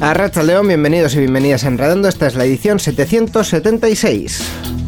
Arracha León, bienvenidos y bienvenidas a Enredando. Esta es la edición 776.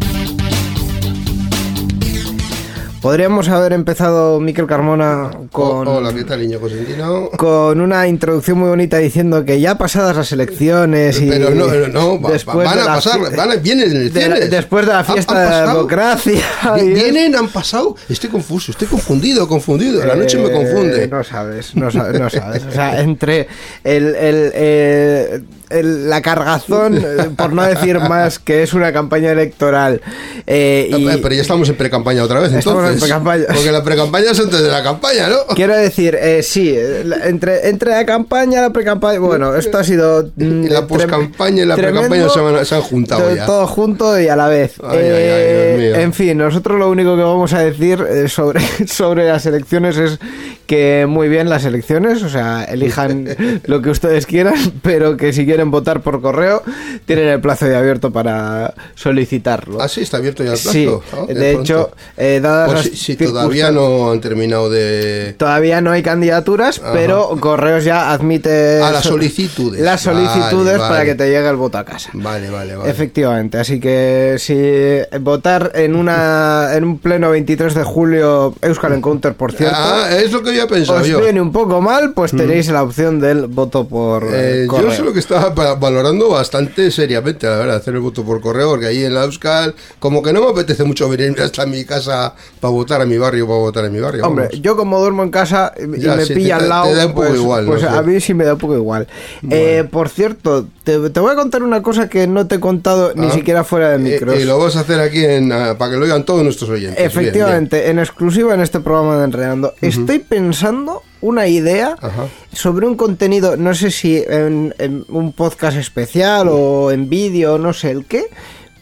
Podríamos haber empezado, Miquel Carmona, con, Oh, Hola, ¿qué tal, niño consentino? con una introducción muy bonita diciendo que ya pasadas las elecciones y Pero no, no, no, después van de a la pasar, fie- van a- vienen de la- elecciones. después de la Han- fiesta de la democracia. Y- Vienen, han pasado. Estoy confuso, estoy confundido, confundido. La noche me Eh, confunde. No sabes, no sabes, no sabes. O sea, entre el, el, eh, el- la cargazón, eh, por no decir más, que es una campaña electoral. eh, y Eh, Pero ya estamos en pre-campaña otra vez, en entonces. Porque la pre-campaña es antes de la campaña, ¿no? Quiero decir, eh, sí, entre, entre la campaña, la precampaña, bueno, esto ha sido... mm, Y la trem- poscampaña y la precampaña se, se han juntado ya. Todo junto y a la vez. Ay, ay, ay, Dios mío. en fin, nosotros lo único que vamos a decir sobre, sobre las elecciones es que muy bien las elecciones, o sea, elijan lo que ustedes quieran, pero que si quieren votar por correo, tienen el plazo de abierto para solicitarlo. Ah, sí, está abierto ya el plazo. Sí, Ah, de hecho, eh, dadas las si, si todavía no han terminado de... Todavía no hay candidaturas, pero Correos ya admite Ah, las so- solicitudes. Las solicitudes Vale, para vale. que te llegue el voto a casa. Vale, vale, vale. Efectivamente, así que si votar en una en un pleno 23 de julio Euskal Encounter, por cierto, Ah, es lo que había pensado os yo. viene un poco mal, pues tenéis la opción del voto por Eh, correo. yo sé lo que estaba valorando bastante seriamente, la verdad, hacer el voto por correo, porque ahí en la Euskal, como que no me apetece mucho venir hasta mi casa para votar a mi barrio, para votar en mi barrio. Hombre, vamos. yo como duermo en casa y Ya, me sí, pilla te- al lado, te da un poco pues, igual, ¿no? pues Sí. a mí sí me da un poco igual. Eh, por cierto, te, te voy a contar una cosa que no te he contado ni Ah. siquiera fuera de Eh, micros. y lo vas a hacer aquí en, ah, para que lo oigan todos nuestros oyentes. Bien, Efectivamente, en exclusiva en este programa de Enredando, estoy pensando una idea Ajá. sobre un contenido, no sé si en, en un podcast especial o en vídeo, no sé el qué,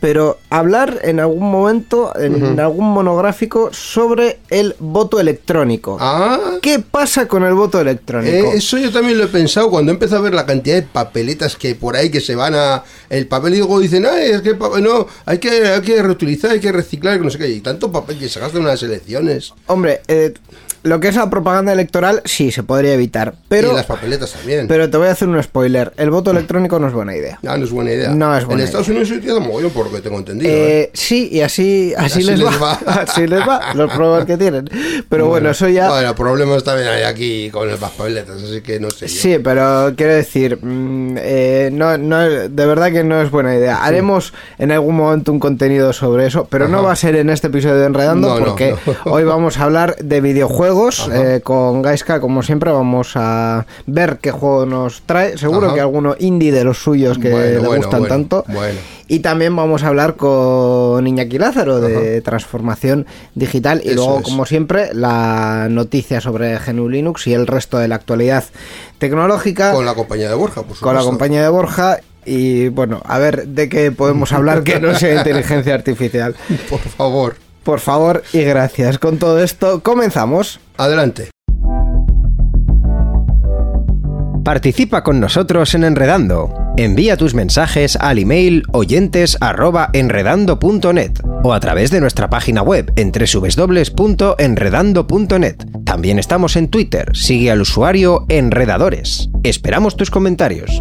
pero hablar en algún momento, en algún monográfico, sobre el voto electrónico. Ah, ¿Qué pasa con el voto electrónico? eh, eso yo también lo he pensado cuando empecé a ver la cantidad de papeletas que por ahí que se van a el papel y luego dicen, ay, es que no, hay que, hay que reutilizar, hay que reciclar, que no sé qué, y tanto papel que se gasta en unas elecciones. Hombre, eh, lo que es la propaganda electoral sí se podría evitar, pero y las papeletas también. pero te voy a hacer un spoiler, el voto electrónico no es buena idea. Ah, no es buena idea. No es buena En Estados idea. Unidos se utiliza mogollón, por lo que tengo entendido. ¿eh? Eh, sí, y así, así, Así les, les va. va. así les va, los problemas que tienen. Pero bueno, eso ya... Bueno, problemas también hay aquí con las papeletas, así que no sé. yo. Sí, pero quiero decir, mm, eh, no, no, de verdad que no es buena idea. Haremos en algún momento un contenido sobre eso, pero no Ajá. va a ser en este episodio de Enredando, No, no, porque no. hoy vamos a hablar de videojuegos. Eh, con Gaiska, como siempre, vamos a ver qué juego nos trae. Seguro Ajá. que alguno indie de los suyos que Bueno, le bueno, gustan bueno, tanto. bueno. Y también vamos a hablar con Iñaki Lázaro de transformación digital. Y Eso luego, es. como siempre, la noticia sobre GNU Linux y el resto de la actualidad tecnológica Con la compañía de Borja, por supuesto. con la compañía de Borja. Y bueno, a ver de qué podemos hablar que no sea inteligencia artificial. Por favor, Por favor y gracias. Con todo esto, comenzamos. adelante. Participa con nosotros en Enredando. Envía tus mensajes al email oyentes@enredando.net o a través de nuestra página web en www.enredando.net. También estamos en Twitter. Sigue al usuario Enredadores. Esperamos tus comentarios.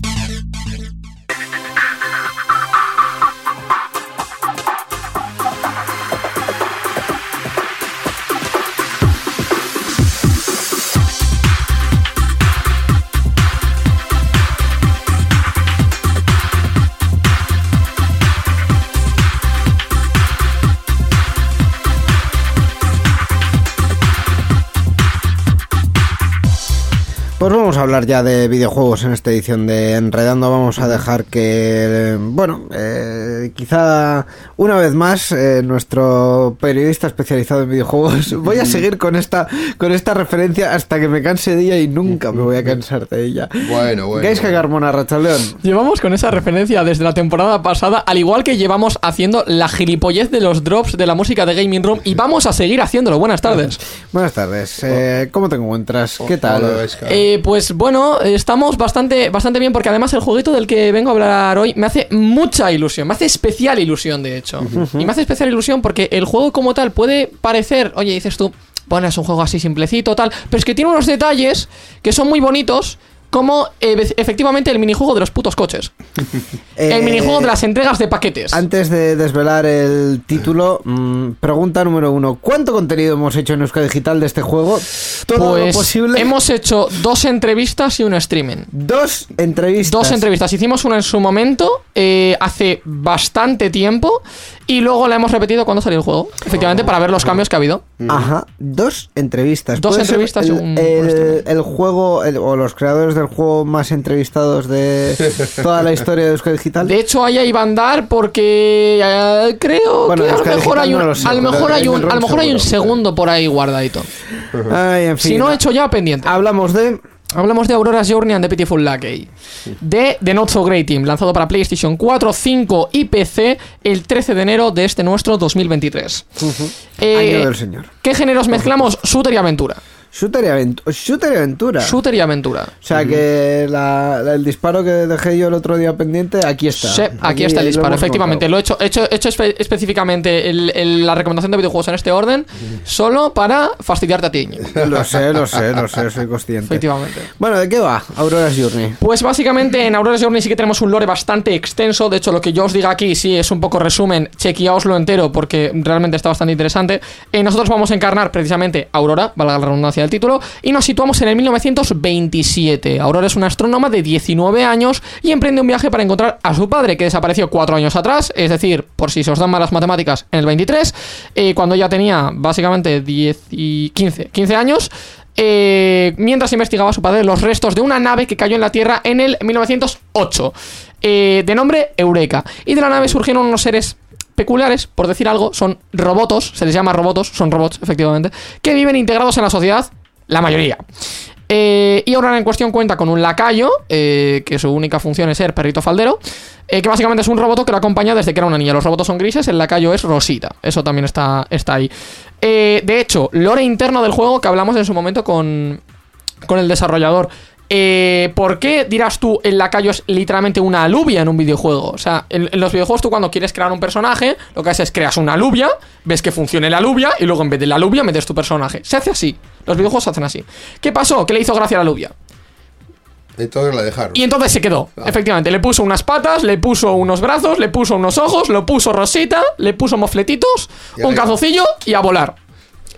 Pues vamos a hablar ya de videojuegos en esta edición de Enredando. Vamos a dejar que, bueno, eh, quizá una vez más eh, nuestro periodista especializado en videojuegos. Voy a seguir con esta con esta referencia hasta que me canse de ella y nunca me voy a cansar de ella. Bueno, bueno. Gaisca bueno. Carmona Rachaleón. Llevamos con esa referencia desde la temporada pasada, al igual que llevamos haciendo la gilipollez de los drops de la música de Gaming Room y vamos a seguir haciéndolo. Buenas tardes. Buenas tardes. Eh, ¿Cómo te encuentras? ¿Qué tal? Hola. Eh, pues bueno, estamos bastante, bastante bien porque además el jueguito del que vengo a hablar hoy me hace mucha ilusión, me hace especial ilusión de hecho. Y me hace especial ilusión porque el juego como tal puede parecer, oye, dices tú, bueno, es un juego así simplecito, tal, pero es que tiene unos detalles que son muy bonitos. Como eh, efectivamente el minijuego de los putos coches. Eh, el minijuego de las entregas de paquetes. Antes de desvelar el título, mm, pregunta número uno. ¿Cuánto contenido hemos hecho en Euskadi Digital de este juego? ¿Todo Pues lo posible? hemos hecho dos entrevistas y un streaming. Dos entrevistas. Dos entrevistas. Hicimos una en su momento, eh, hace bastante tiempo, y luego la hemos repetido cuando salió el juego. Efectivamente, para ver los cambios que ha habido. Ajá, dos entrevistas. Dos ¿Puede ser entrevistas y el, un- el, el juego, el- o los creadores del juego más entrevistados de toda la historia de Euskadi Digital. De hecho, ahí iba a andar porque eh, creo Bueno, que a lo mejor hay un, no lo sé, a lo mejor hay un, a lo mejor hay un segundo por ahí guardadito. Ay, en fin. Si no he hecho ya, pendiente. Hablamos de... Hablamos de Aurora's Journey and the Pitiful Lackey. De The Not So Great Team, lanzado para PlayStation 4, 5 y PC el 13 de enero de este nuestro 2023. Eh, Año del Señor. ¿Qué géneros mezclamos? Shooter y aventura. Shooter y, aventu- Shooter y aventura. Shooter y aventura. O sea que la- la- el disparo que dejé yo el otro día pendiente, aquí está. Sí, aquí está el disparo, efectivamente. Lo he hecho, he hecho, he hecho espe- específicamente el- el- la recomendación de videojuegos en este orden, solo para fastidiarte a ti. Lo sé, lo sé, lo sé, soy consciente. Efectivamente. Bueno, ¿de qué va? Aurora's Journey. Pues básicamente en Aurora's Journey sí que tenemos un lore bastante extenso. De hecho, lo que yo os diga aquí sí es un poco resumen. Chequeaoslo entero porque realmente está bastante interesante. Eh, nosotros vamos a encarnar precisamente Aurora, valga la redundancia del título, y nos situamos en el 1927. Aurora es una astrónoma de 19 años y emprende un viaje para encontrar a su padre que desapareció cuatro años atrás, es decir, por si se os dan malas matemáticas, en el 23, eh, cuando ya tenía básicamente 10 y 15, 15 años. eh, mientras investigaba a su padre los restos de una nave que cayó en la Tierra en el 1908, eh, de nombre Eureka. Y de la nave surgieron unos seres peculiares, por decir algo, son robotos, se les llama robotos, son robots, efectivamente, que viven integrados en la sociedad, la mayoría. Eh, y ahora en cuestión cuenta con un lacayo, eh, que su única función es ser perrito faldero, eh, que básicamente es un robot que lo acompaña desde que era una niña. Los robots son grises, el lacayo es Rosita. Eso también está, está ahí. De hecho, lore interno del juego que hablamos en su momento con, con el desarrollador. Eh, ¿Por qué dirás tú el lacayo es literalmente una alubia en un videojuego? O sea, en, en los videojuegos tú cuando quieres crear un personaje, lo que haces es creas una alubia, ves que funcione la alubia y luego en vez de la alubia metes tu personaje. Se hace así. Los videojuegos se hacen así. ¿Qué pasó? ¿Qué le hizo gracia a la alubia? Entonces la dejaron. Y entonces se quedó. Efectivamente, le puso unas patas, le puso unos brazos, le puso unos ojos, lo puso rosita, le puso mofletitos, un arriba. calzocillo y a volar.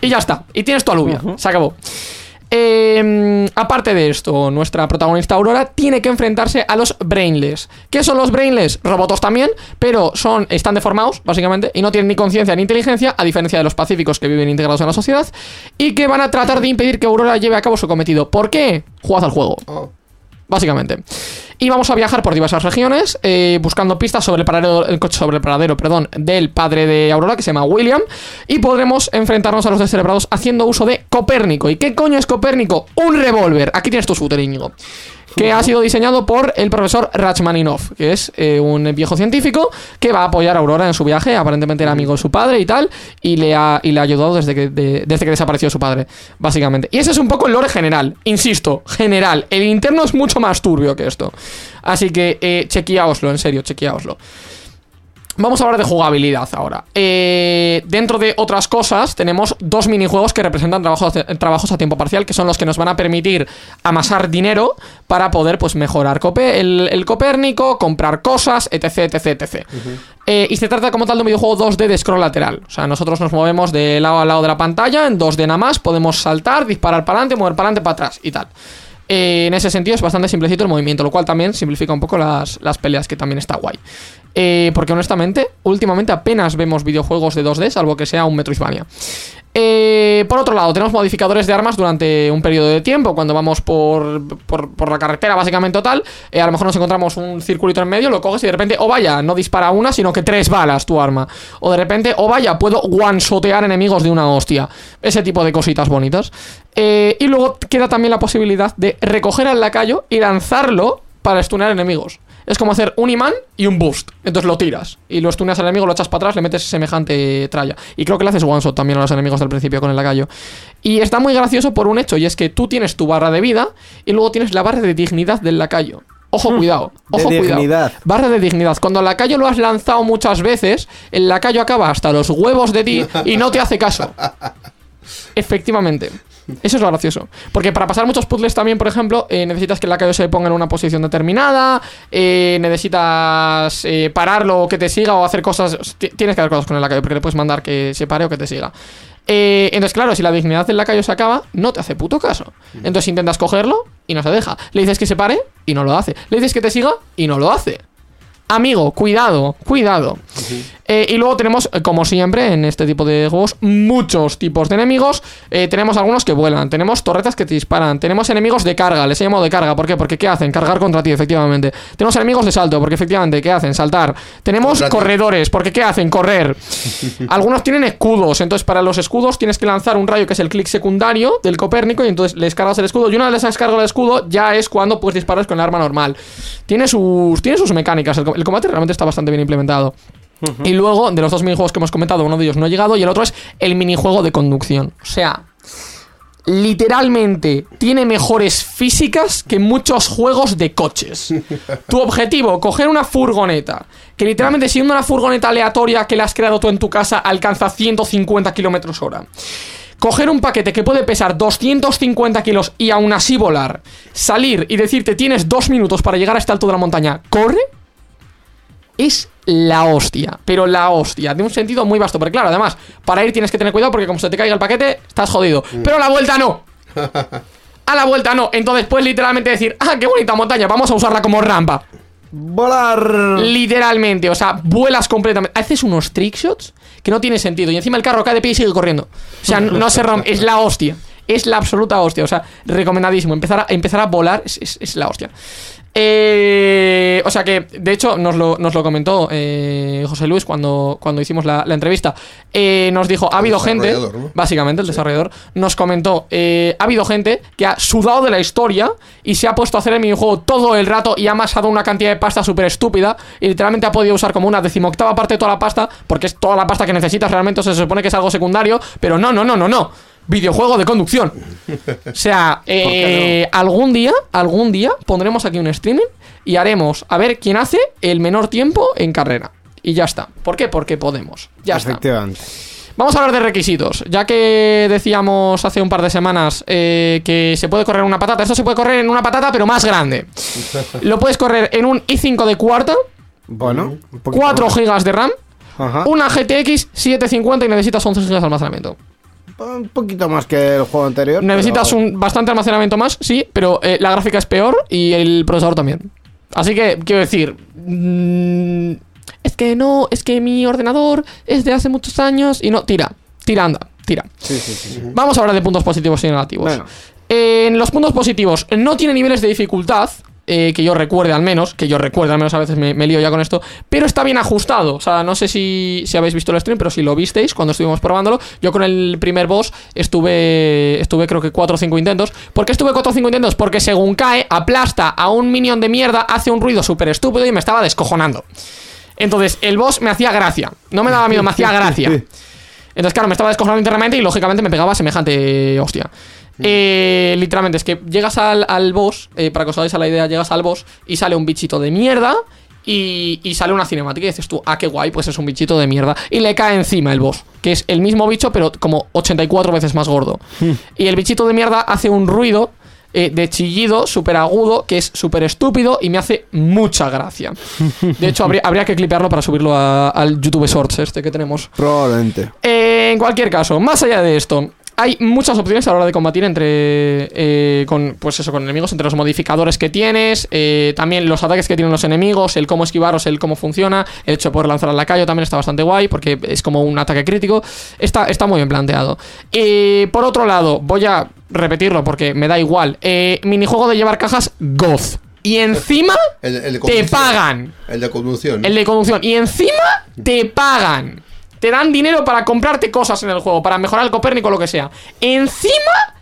Y ya está. Y tienes tu alubia. Se acabó. Eh, aparte de esto, nuestra protagonista Aurora tiene que enfrentarse a los Brainless. ¿Qué son los Brainless? Robotos también, pero son están deformados, básicamente, y no tienen ni conciencia ni inteligencia, a diferencia de los pacíficos que viven integrados en la sociedad, y que van a tratar de impedir que Aurora lleve a cabo su cometido. ¿Por qué? Jugad al juego Oh, básicamente. Y vamos a viajar por diversas regiones, eh, buscando pistas sobre el paradero, sobre el paradero, perdón, del padre de Aurora, que se llama William, y podremos enfrentarnos a los descerebrados haciendo uso de Copérnico. ¿Y qué coño es Copérnico? Un revólver. Aquí tienes tu shooter, Íñigo. Que ha sido diseñado por el profesor Rachmaninov, que es eh, un viejo científico que va a apoyar a Aurora en su viaje. Aparentemente era amigo de su padre y tal, y le ha, y le ha ayudado desde que, de- desde que desapareció su padre, básicamente. Y ese es un poco el lore general, insisto, general. El interno es mucho más turbio que esto. Así que eh, chequeaoslo, en serio, chequeaoslo. Vamos a hablar de jugabilidad ahora. Eh, dentro de otras cosas, tenemos dos minijuegos que representan trabajos, trabajos a tiempo parcial, que son los que nos van a permitir amasar dinero para poder pues, mejorar el, el Copérnico, comprar cosas, etc. etc, etc. Eh, y se trata como tal de un videojuego 2D de scroll lateral. O sea, nosotros nos movemos de lado a lado de la pantalla, en 2D nada más, podemos saltar, disparar para adelante, mover para adelante, para atrás y tal. Eh, en ese sentido es bastante simplecito el movimiento, lo cual también simplifica un poco las, las peleas, que también está guay. Eh, porque honestamente, últimamente apenas vemos videojuegos de 2D, salvo que sea un Metroidvania. Eh, por otro lado, tenemos modificadores de armas durante un periodo de tiempo. Cuando vamos por, por, la carretera, básicamente total, eh, a lo mejor nos encontramos un circulito en medio, lo coges y de repente, o vaya, no dispara una, sino que tres balas tu arma. O de repente, o vaya, puedo one-shotear enemigos de una hostia. Ese tipo de cositas bonitas. Eh, y luego queda también la posibilidad de recoger al lacayo y lanzarlo para stunear enemigos. Es como hacer un imán y un boost. Entonces lo tiras y lo stuneas al enemigo, lo echas para atrás, le metes semejante tralla. Y creo que le haces one shot también a los enemigos del principio con el lacayo. Y está muy gracioso por un hecho, y es que tú tienes tu barra de vida y luego tienes la barra de dignidad del lacayo. Ojo, cuidado. De Ojo, cuidado. dignidad. Barra de dignidad. Cuando al lacayo lo has lanzado muchas veces, el lacayo acaba hasta los huevos de ti y no te hace caso. Efectivamente. Eso es lo gracioso. Porque para pasar muchos puzzles también, por ejemplo, eh, necesitas que el lacayo se ponga en una posición determinada, eh, necesitas eh, pararlo o que te siga o hacer cosas. Ti- Tienes que hacer cosas con el lacayo porque le puedes mandar que se pare o que te siga. Eh, entonces, claro, si la dignidad del lacayo se acaba, no te hace puto caso. Entonces intentas cogerlo y no se deja. Le dices que se pare y no lo hace. Le dices que te siga y no lo hace. Amigo, cuidado, cuidado. Eh, y luego tenemos, eh, como siempre, en este tipo de juegos, muchos tipos de enemigos. Eh, tenemos algunos que vuelan, tenemos torretas que te disparan, tenemos enemigos de carga, les he llamado de carga, ¿por qué? Porque ¿qué hacen? Cargar contra ti, efectivamente. Tenemos enemigos de salto, porque efectivamente, ¿qué hacen? Saltar. Tenemos Contra corredores, porque ¿qué hacen? Correr. Algunos tienen escudos, entonces para los escudos tienes que lanzar un rayo que es el clic secundario del Copérnico y entonces les cargas el escudo y una vez les has cargado el escudo ya es cuando puedes disparar con el arma normal. Tiene sus, tiene sus mecánicas, el combate realmente está bastante bien implementado. Y luego, de los dos minijuegos que hemos comentado, uno de ellos no ha llegado y el otro es el minijuego de conducción. O sea, literalmente tiene mejores físicas que muchos juegos de coches. Tu objetivo, coger una furgoneta, que literalmente siendo una furgoneta aleatoria que la has creado tú en tu casa, alcanza 150 kilómetros hora. Coger un paquete que puede pesar 250 kilos y aún así volar, salir y decirte tienes dos minutos para llegar a este alto de la montaña, corre, es la hostia, pero la hostia, de un sentido muy vasto. Porque claro, además, para ir tienes que tener cuidado porque como se te caiga el paquete, estás jodido. Pero a la vuelta no. A la vuelta no. Entonces puedes literalmente decir, ah, qué bonita montaña, vamos a usarla como rampa. ¡Volar! Literalmente, o sea, vuelas completamente. Haces unos trickshots que no tiene sentido. Y encima el carro cae de pie y sigue corriendo. O sea, no se rompe, es la hostia. Es la absoluta hostia. O sea, recomendadísimo. Empezar a, empezar a volar es, es- es la hostia. Eh, o sea que, de hecho, nos lo, nos lo comentó eh, José Luis cuando, cuando hicimos la, la entrevista. Eh, nos dijo, ha habido gente, básicamente el desarrollador, nos comentó, eh, ha habido gente que ha sudado de la historia y se ha puesto a hacer el minijuego todo el rato y ha amasado una cantidad de pasta súper estúpida y literalmente ha podido usar como una decimoctava parte de toda la pasta, porque es toda la pasta que necesitas realmente, o sea, se supone que es algo secundario, pero no, no, no, no, no. Videojuego de conducción. O sea, eh, algún día, algún día pondremos aquí un streaming y haremos a ver quién hace el menor tiempo en carrera. Y ya está. ¿Por qué? Porque podemos. Ya está. Efectivamente. Vamos a hablar de requisitos. Ya que decíamos hace un par de semanas eh, que se puede correr en una patata. Esto se puede correr en una patata, pero más grande. Lo puedes correr en un i5 de cuarta, Bueno, un poquito 4 más. GB de RAM, Ajá. una GTX 750 y necesitas 11 GB de almacenamiento. Un poquito más que el juego anterior. Necesitas pero- un bastante almacenamiento más, sí, pero eh, la gráfica es peor y el procesador también. Así que, quiero decir. mm, es que no, es que mi ordenador es de hace muchos años y no. Tira, tira, anda, tira. Sí, sí, sí. sí. Vamos a hablar de puntos positivos y negativos. Bueno. En los puntos positivos, no tiene niveles de dificultad. Eh, que yo recuerde al menos, que yo recuerde al menos a veces me, me lío ya con esto, pero está bien ajustado. O sea, no sé si, si habéis visto el stream, pero si lo visteis cuando estuvimos probándolo, yo con el primer boss estuve, estuve creo que 4 o 5 intentos. ¿Por qué estuve 4 o 5 intentos? Porque según cae, aplasta a un minion de mierda, hace un ruido súper estúpido y me estaba descojonando. Entonces, el boss me hacía gracia. No me daba miedo, me hacía gracia. Entonces, claro, me estaba descojonando internamente y lógicamente me pegaba semejante hostia. Eh, literalmente, es que llegas al, al boss, eh, para que os hagáis a la idea, llegas al boss y sale un bichito de mierda y, y sale una cinemática y dices tú, ah, qué guay, pues es un bichito de mierda. Y le cae encima el boss, que es el mismo bicho, pero como 84 veces más gordo. y el bichito de mierda hace un ruido eh, de chillido súper agudo, que es súper estúpido y me hace mucha gracia. De hecho, habría, habría que clipearlo para subirlo a- al YouTube Shorts este que tenemos. Probablemente. Eh, en cualquier caso, más allá de esto, hay muchas opciones a la hora de combatir entre eh, con pues eso con enemigos entre los modificadores que tienes eh, también los ataques que tienen los enemigos el cómo esquivaros el cómo funciona el hecho de poder lanzar al lacayo también está bastante guay porque es como un ataque crítico está, está muy bien planteado Eh, por otro lado voy a repetirlo porque me da igual eh, minijuego de llevar cajas goz y encima El, el te pagan El de conducción. ¿no? el de conducción. Y encima te pagan. Te dan dinero para comprarte cosas en el juego, para mejorar el Copérnico o lo que sea. Encima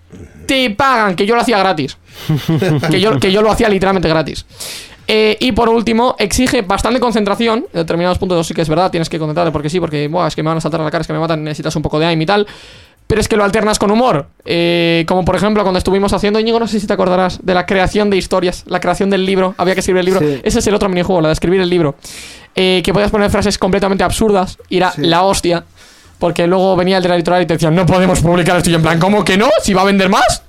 te pagan, que yo lo hacía gratis. que, yo, que yo lo hacía literalmente gratis. Eh, y por último, exige bastante concentración. En determinados puntos sí que es verdad, tienes que concentrarte porque sí, porque buah, es que me van a saltar a la cara, es que me matan, necesitas un poco de aim y tal. Pero es que lo alternas con humor. Eh, como por ejemplo cuando estuvimos haciendo, Íñigo, no sé si te acordarás, de la creación de historias, la creación del libro. Había que escribir el libro. Sí. Ese es el otro minijuego, la de escribir el libro. Eh, que podías poner frases completamente absurdas. Y era Sí. la hostia. Porque luego venía el de la editorial y te decían, no podemos publicar esto. Y en plan, ¿cómo que no? ¿Si va a vender más?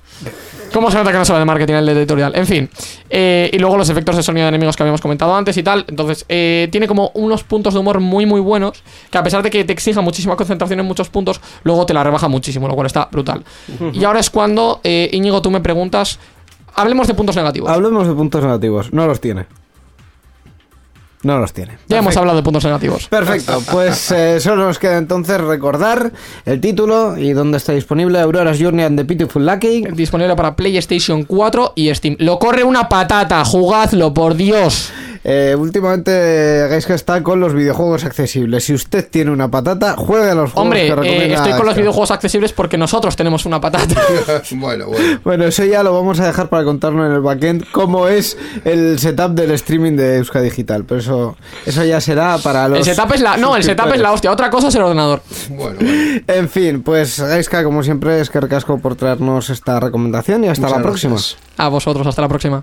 ¿Cómo se nota que no sabe de marketing el editorial? En fin. Eh, y luego los efectos de sonido de enemigos que habíamos comentado antes y tal. Entonces, eh, tiene como unos puntos de humor muy, muy buenos. Que a pesar de que te exija muchísima concentración en muchos puntos, luego te la rebaja muchísimo, lo cual está brutal. Y ahora es cuando, eh, Íñigo, tú me preguntas. Hablemos de puntos negativos. Hablemos de puntos negativos. No los tiene. No los tiene. ya hemos hablado de puntos negativos. Perfecto, pues eh, solo nos queda entonces recordar el título y dónde está disponible Aurora's Journey and the Beautiful Lucky. Disponible para PlayStation 4 y Steam. Lo corre una patata, jugadlo, por Dios. Eh, últimamente Gaiska está con los videojuegos accesibles. Si usted tiene una patata, juegue a los juegos Hombre, que eh, estoy con los videojuegos accesibles porque nosotros tenemos una patata. bueno, bueno. Bueno, eso ya lo vamos a dejar para contarnos en el backend cómo es el setup del streaming de Euska Digital. Pero eso, eso ya será para los. el setup es la. No, el setup es la hostia. Otra cosa es el ordenador. Bueno, bueno. En fin, pues Gaiska, como siempre, es que recasco por traernos esta recomendación y hasta Muchas la próxima. gracias. A vosotros, hasta la próxima.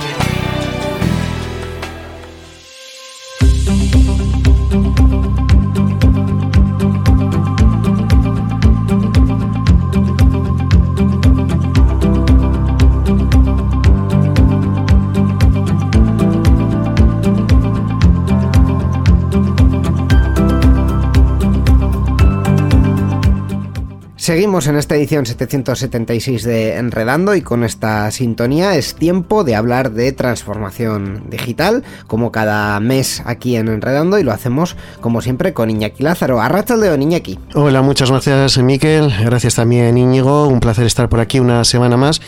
Seguimos en esta edición 776 de Enredando y con esta sintonía es tiempo de hablar de transformación digital, como cada mes aquí en Enredando y lo hacemos como siempre con Iñaki Lázaro. Arrachaldeón, Iñaki. Hola, muchas gracias Miquel, gracias también Íñigo, un placer estar por aquí una semana más.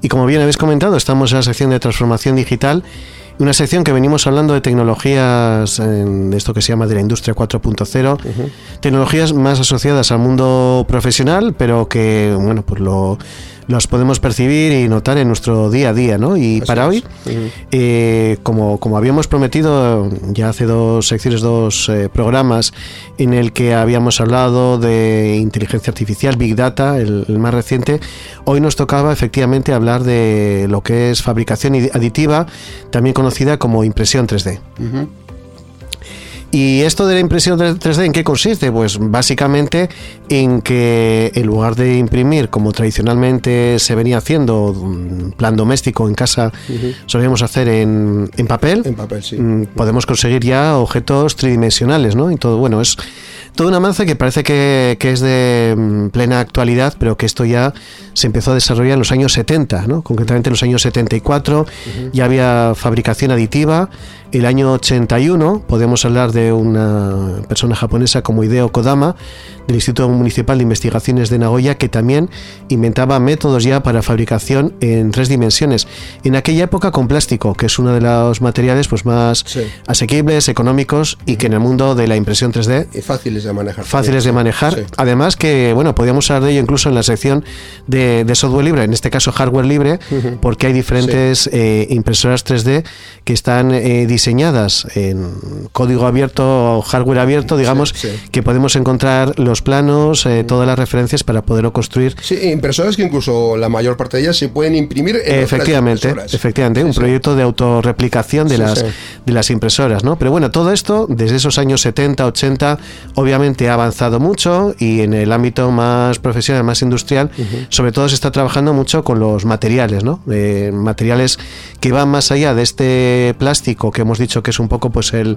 Y como bien habéis comentado, estamos en la sección de transformación digital, una sección que venimos hablando de tecnologías, en esto que se llama de la industria 4.0, tecnologías más asociadas al mundo profesional, pero que, bueno, pues lo, las podemos percibir y notar en nuestro día a día, ¿no? Y Así para es. hoy, eh, como, como habíamos prometido ya hace dos secciones, dos eh, programas en el que habíamos hablado de inteligencia artificial, Big Data, el, el más reciente, hoy nos tocaba efectivamente hablar de lo que es fabricación adi- aditiva, también conocida como impresión 3D. Ujú. ¿Y esto de la impresión 3D en qué consiste? Pues básicamente en que en lugar de imprimir como tradicionalmente se venía haciendo, mm, plan doméstico en casa, solíamos hacer en, en papel, En papel, sí. mm, podemos conseguir ya objetos tridimensionales, ¿no? Y todo, bueno, es todo un avance que parece que, que es de mm, plena actualidad, pero que esto ya se empezó a desarrollar en los años 70, ¿no? Concretamente en los años 74 ya había fabricación aditiva. El año 81 podemos hablar de una persona japonesa como Hideo Kodama del Instituto Municipal de Investigaciones de Nagoya que también inventaba métodos ya para fabricación en tres dimensiones. En aquella época con plástico, que es uno de los materiales pues más Sí. asequibles, económicos y que en el mundo de la impresión 3D Y fáciles de manejar. fáciles de manejar. Sí. Además que, bueno, podríamos hablar de ello incluso en la sección de, de software libre, en este caso hardware libre, porque hay diferentes eh, impresoras 3D que están eh, diseñadas en código abierto hardware abierto, digamos, sí. que podemos encontrar los planos, eh, todas las referencias para poderlo construir. Sí, impresoras que incluso la mayor parte de ellas se pueden imprimir en otras Efectivamente, impresoras. efectivamente, un Sí, sí. proyecto de autorreplicación de Sí, las sí. de las impresoras, ¿no? Pero bueno, todo esto desde esos años 70, 80, obviamente ha avanzado mucho y en el ámbito más profesional, más industrial, sobre todo se está trabajando mucho con los materiales, ¿no? Eh, materiales que van más allá de este plástico que hemos dicho que es un poco pues el,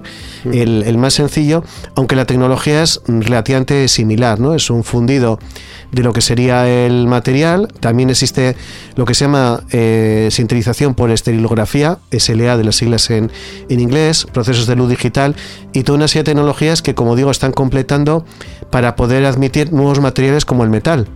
el, más sencillo, aunque la tecnología es relativamente similar, ¿no? Es un fundido de lo que sería el material. También existe lo que se llama eh, sintetización por esterilografía, SLA de las siglas en, en inglés, procesos de luz digital y toda una serie de tecnologías que, como digo, están completando para poder admitir nuevos materiales como el metal.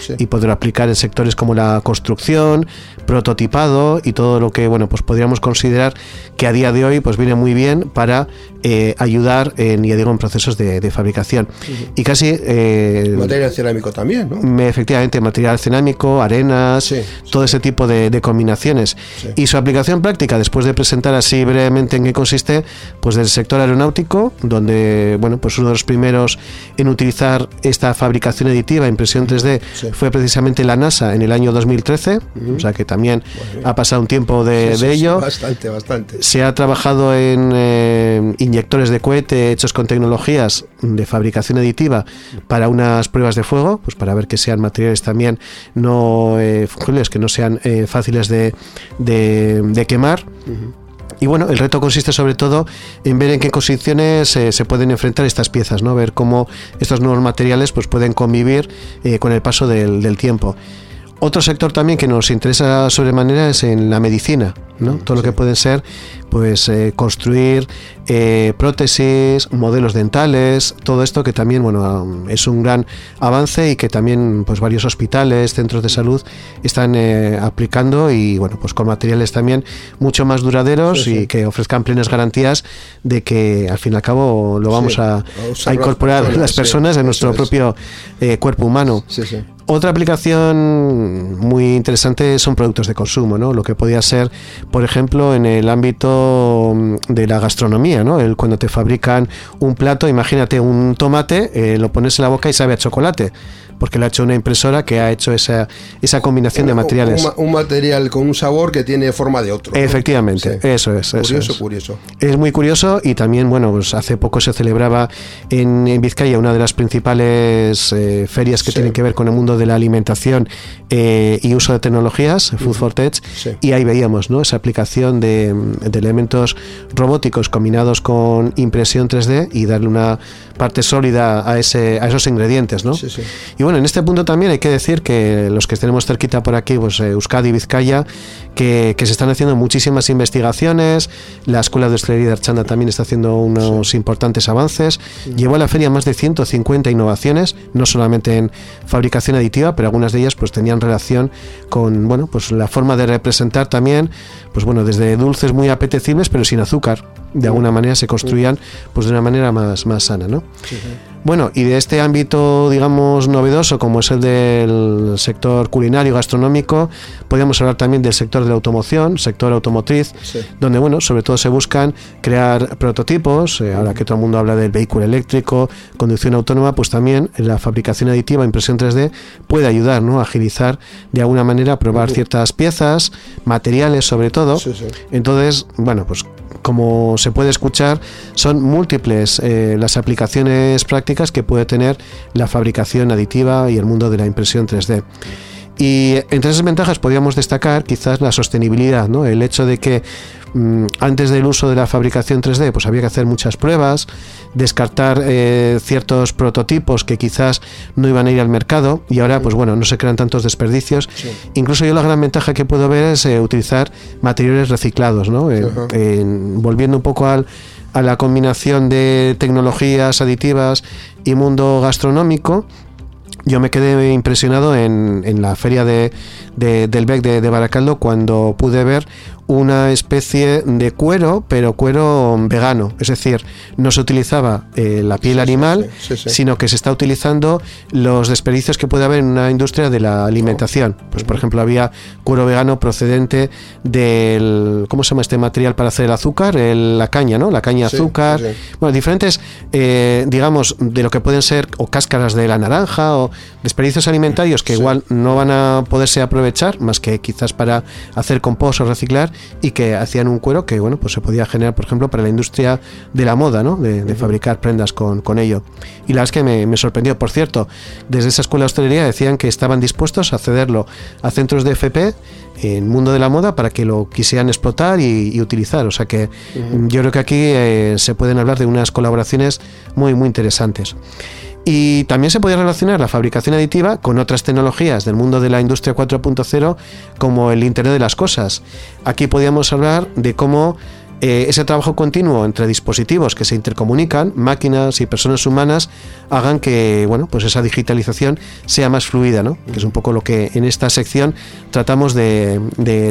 Sí. y poder aplicar en sectores como la construcción, prototipado y todo lo que bueno pues podríamos considerar que a día de hoy pues viene muy bien para eh, ayudar en ya digo en procesos de, de fabricación y casi eh, Material cerámico también, ¿no? me- efectivamente material cerámico, arenas, Sí, todo ese tipo de, de combinaciones. Sí. Y su aplicación práctica, después de presentar así brevemente en qué consiste, pues del sector aeronáutico, donde bueno, pues uno de los primeros en utilizar esta fabricación aditiva, impresión 3D, Sí. fue precisamente la NASA en el año 2013, o sea que también ha pasado un tiempo de, Sí, ello. bastante, bastante. Se ha trabajado en eh, inyectores de cohete hechos con tecnologías de fabricación aditiva para unas pruebas de fuego, pues para ver que sean materiales también no eh, fungibles, que no sean eh, fáciles de, de- de quemar. Y bueno, el reto consiste sobre todo en ver en qué condiciones eh, se pueden enfrentar estas piezas, ¿no? Ver cómo estos nuevos materiales pues, pueden convivir eh, con el paso del, del tiempo. Otro sector también que nos interesa sobremanera es en la medicina, ¿no? Todo lo que pueden ser, pues, eh, construir eh, prótesis, modelos dentales, todo esto que también, bueno, es un gran avance y que también, pues, varios hospitales, centros de salud están eh, aplicando y, bueno, pues con materiales también mucho más duraderos Sí, sí. y que ofrezcan plenas garantías de que, al fin y al cabo, lo vamos Sí, a, a incorporar las personas en nuestro es. propio eh, cuerpo humano. Otra aplicación muy interesante son productos de consumo, ¿no? Lo que podía ser, por ejemplo, en el ámbito mm, de la gastronomía, ¿no? El, cuando te fabrican un plato, imagínate un tomate, eh, lo pones en la boca y sabe a chocolate, porque lo ha hecho una impresora que ha hecho esa, esa combinación de materiales. Un, ma- un material con un sabor que tiene forma de otro. Efectivamente, Sí. eso es. eso Curioso, es. curioso. Es muy curioso y también, bueno, pues hace poco se celebraba en, en Vizcaya una de las principales eh, ferias que Sí. tienen que ver con el mundo de la alimentación eh, y uso de tecnologías, Food for Tech, Sí. y ahí veíamos ¿no? esa aplicación de, de elementos robóticos combinados con impresión 3D y darle una parte sólida a, ese, a esos ingredientes, ¿no? Sí, sí. Y bueno, en este punto también hay que decir que los que tenemos cerquita por aquí, pues eh, Euskadi y Vizcaya, que, que se están haciendo muchísimas investigaciones, la Escuela de Hostelería de Archanda también está haciendo unos importantes avances, llevó a la feria más de 150 innovaciones, no solamente en fabricación aditiva, pero algunas de ellas pues tenían relación con, bueno, pues la forma de representar también, pues bueno, desde dulces muy apetecibles, pero sin azúcar, de alguna manera se construían pues de una manera más, más sana, ¿no? Bueno, y de este ámbito, digamos, novedoso, como es el del sector culinario, gastronómico, podríamos hablar también del sector de la automoción, sector automotriz, Sí. donde, bueno, sobre todo se buscan crear prototipos, eh, ahora que todo el mundo habla del vehículo eléctrico, conducción autónoma, pues también la fabricación aditiva, impresión 3D, puede ayudar, ¿no?, a agilizar de alguna manera, a probar ciertas piezas, materiales sobre todo. Entonces, bueno, pues como se puede escuchar, son múltiples eh, las aplicaciones prácticas que puede tener la fabricación aditiva y el mundo de la impresión 3D. Y entre esas ventajas podríamos destacar quizás la sostenibilidad, ¿no? El hecho de que antes del uso de la fabricación 3D pues había que hacer muchas pruebas, descartar eh, ciertos prototipos que quizás no iban a ir al mercado y ahora pues bueno, no se crean tantos desperdicios. Incluso yo la gran ventaja que puedo ver es eh, utilizar materiales reciclados, ¿no? Eh, volviendo un poco al, a la combinación de tecnologías aditivas y mundo gastronómico, yo me quedé impresionado en, en la feria de, de- del BEC de, de Baracaldo cuando pude ver una especie de cuero, pero cuero vegano. Es decir, no se utilizaba eh, la piel Sí, animal, sí, sí, sí. sino que se está utilizando los desperdicios que puede haber en una industria de la alimentación. Pues, por ejemplo, había cuero vegano procedente del. ¿Cómo se llama este material para hacer el azúcar? El- la caña, ¿no? La caña azúcar. Bueno, diferentes, eh, digamos, de lo que pueden ser o cáscaras de la naranja o desperdicios alimentarios que igual no van a poderse aprovechar, más que quizás para hacer compost o reciclar, y que hacían un cuero que bueno pues se podía generar por ejemplo para la industria de la moda ¿no? de, fabricar prendas con, con, ello. Y la verdad es que me, me, sorprendió. Por cierto desde esa escuela de hostelería decían que estaban dispuestos a cederlo a centros de FP en mundo de la moda para que lo quisieran explotar y, utilizar. O sea que yo creo que aquí eh, se pueden hablar de unas colaboraciones muy muy interesantes y también se podía relacionar la fabricación aditiva con otras tecnologías del mundo de la industria 4.0 como el Internet de las Cosas. Aquí podíamos hablar de cómo eh, ese trabajo continuo entre dispositivos que se intercomunican, máquinas y personas humanas, hagan que bueno, pues esa digitalización sea más fluida, ¿no? que es un poco lo que en esta sección tratamos de,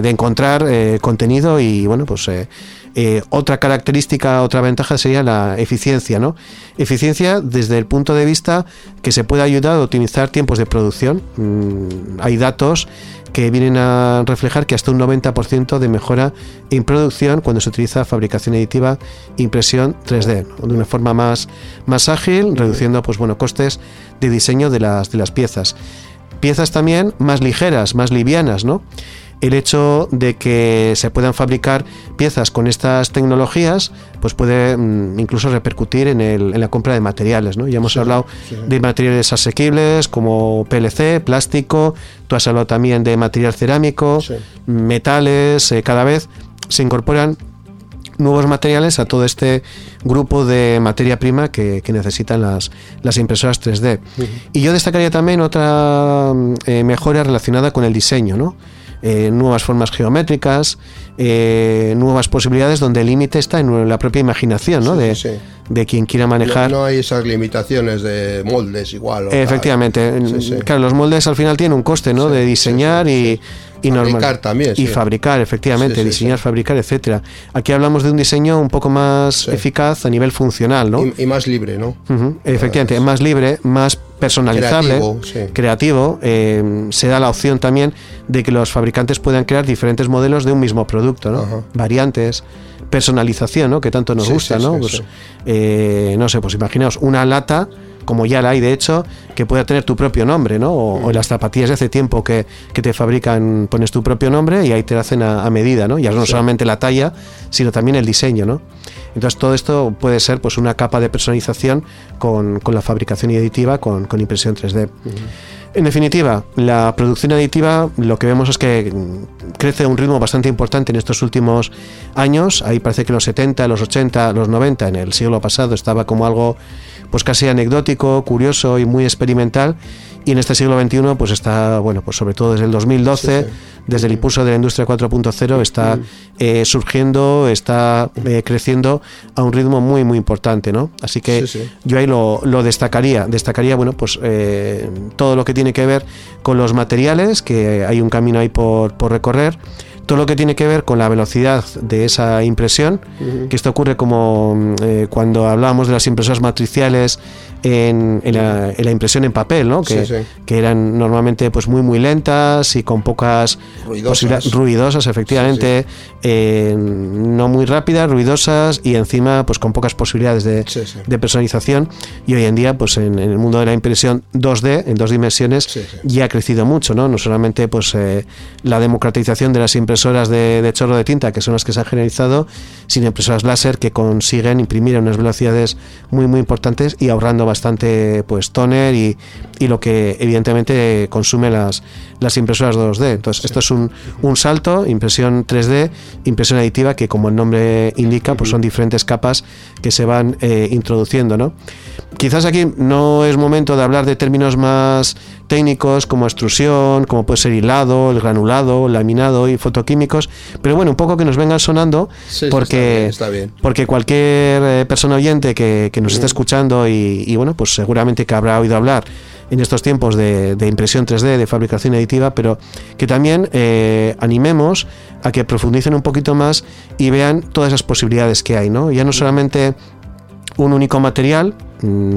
encontrar eh, contenido y bueno, pues eh, eh, otra característica, otra ventaja sería la eficiencia, ¿no? Eficiencia desde el punto de vista que se puede ayudar a optimizar tiempos de producción. Mm, hay datos que vienen a reflejar que hasta un 90% de mejora en producción cuando se utiliza fabricación aditiva impresión 3D, de una forma más, más ágil, reduciendo pues, bueno, costes de diseño de las, de las piezas. Piezas también más ligeras, más livianas, ¿no? El hecho de que se puedan fabricar piezas con estas tecnologías, pues puede mm, incluso repercutir en, el, en, la compra de materiales. ¿no? Ya hemos hablado de materiales asequibles como PLC, plástico, tú has hablado también de material cerámico, metales, eh, cada vez se incorporan nuevos materiales a todo este grupo de materia prima que, necesitan las, las, impresoras 3D. Y yo destacaría también otra mm, eh, mejora relacionada con el diseño, ¿no? Eh, nuevas formas geométricas, eh, nuevas posibilidades donde el límite está en la propia imaginación ¿no? de, de, quien quiera manejar. No, hay esas limitaciones de moldes igual. Efectivamente, claro, los moldes al final tienen un coste ¿no? de diseñar y y fabricar también y fabricar efectivamente diseñar fabricar etcétera. Aquí hablamos de un diseño un poco más eficaz a nivel funcional no y, más libre no efectivamente más libre más personalizable creativo, eh, se da la opción también de que los fabricantes puedan crear diferentes modelos de un mismo producto no variantes personalización no que tanto nos gusta no pues, eh, no sé pues imaginaos una lata como ya la hay de hecho, que pueda tener tu propio nombre, ¿no? O, las zapatillas de hace tiempo que, te fabrican, pones tu propio nombre y ahí te hacen a, medida, ¿no? Ya no solamente la talla, sino también el diseño, ¿no? Entonces todo esto puede ser pues una capa de personalización con, la fabricación aditiva con, con impresión 3D. En definitiva, la producción aditiva lo que vemos es que crece a un ritmo bastante importante en estos últimos años. Ahí parece que los 70, los 80, los 90, en el siglo pasado estaba como algo pues casi anecdótico, curioso y muy experimental. Y en este siglo XXI, pues está, bueno, pues sobre todo desde el 2012, desde el impulso de la industria 4.0, está mm. eh, surgiendo, está eh, creciendo a un ritmo muy, muy importante, ¿no? Así que yo ahí lo, lo, destacaría. Destacaría, bueno, pues eh, todo lo que tiene que ver con los materiales, que hay un camino ahí por, por recorrer todo lo que tiene que ver con la velocidad de esa impresión, que esto ocurre como eh, cuando hablábamos de las impresoras matriciales en, la, impresión en papel, ¿no? Que, que, eran normalmente pues muy muy lentas y con pocas ruidosas, ruidosas efectivamente, eh, no muy rápidas, ruidosas y encima pues con pocas posibilidades de, de personalización. Y hoy en día pues en, el mundo de la impresión 2D, en dos dimensiones, ya ha crecido mucho, ¿no? No solamente pues eh, la democratización de las impresoras de, chorro de tinta, que son las que se han generalizado, sino impresoras láser que consiguen imprimir a unas velocidades muy muy importantes y ahorrando bastante pues toner y, y lo que evidentemente consume las, las impresoras 2D. Entonces, esto es un, un, salto, impresión 3D, impresión aditiva, que como el nombre indica, pues son diferentes capas que se van eh, introduciendo, ¿no? Quizás aquí no es momento de hablar de términos más técnicos como extrusión, como puede ser hilado, el granulado, laminado y fotoquímicos, pero bueno, un poco que nos vengan sonando porque, porque cualquier eh, persona oyente que, nos esté escuchando y, y, bueno, pues seguramente que habrá oído hablar en estos tiempos de, impresión 3D, de fabricación aditiva, pero que también eh, animemos a que profundicen un poquito más y vean todas esas posibilidades que hay, ¿no? Ya no solamente un único material,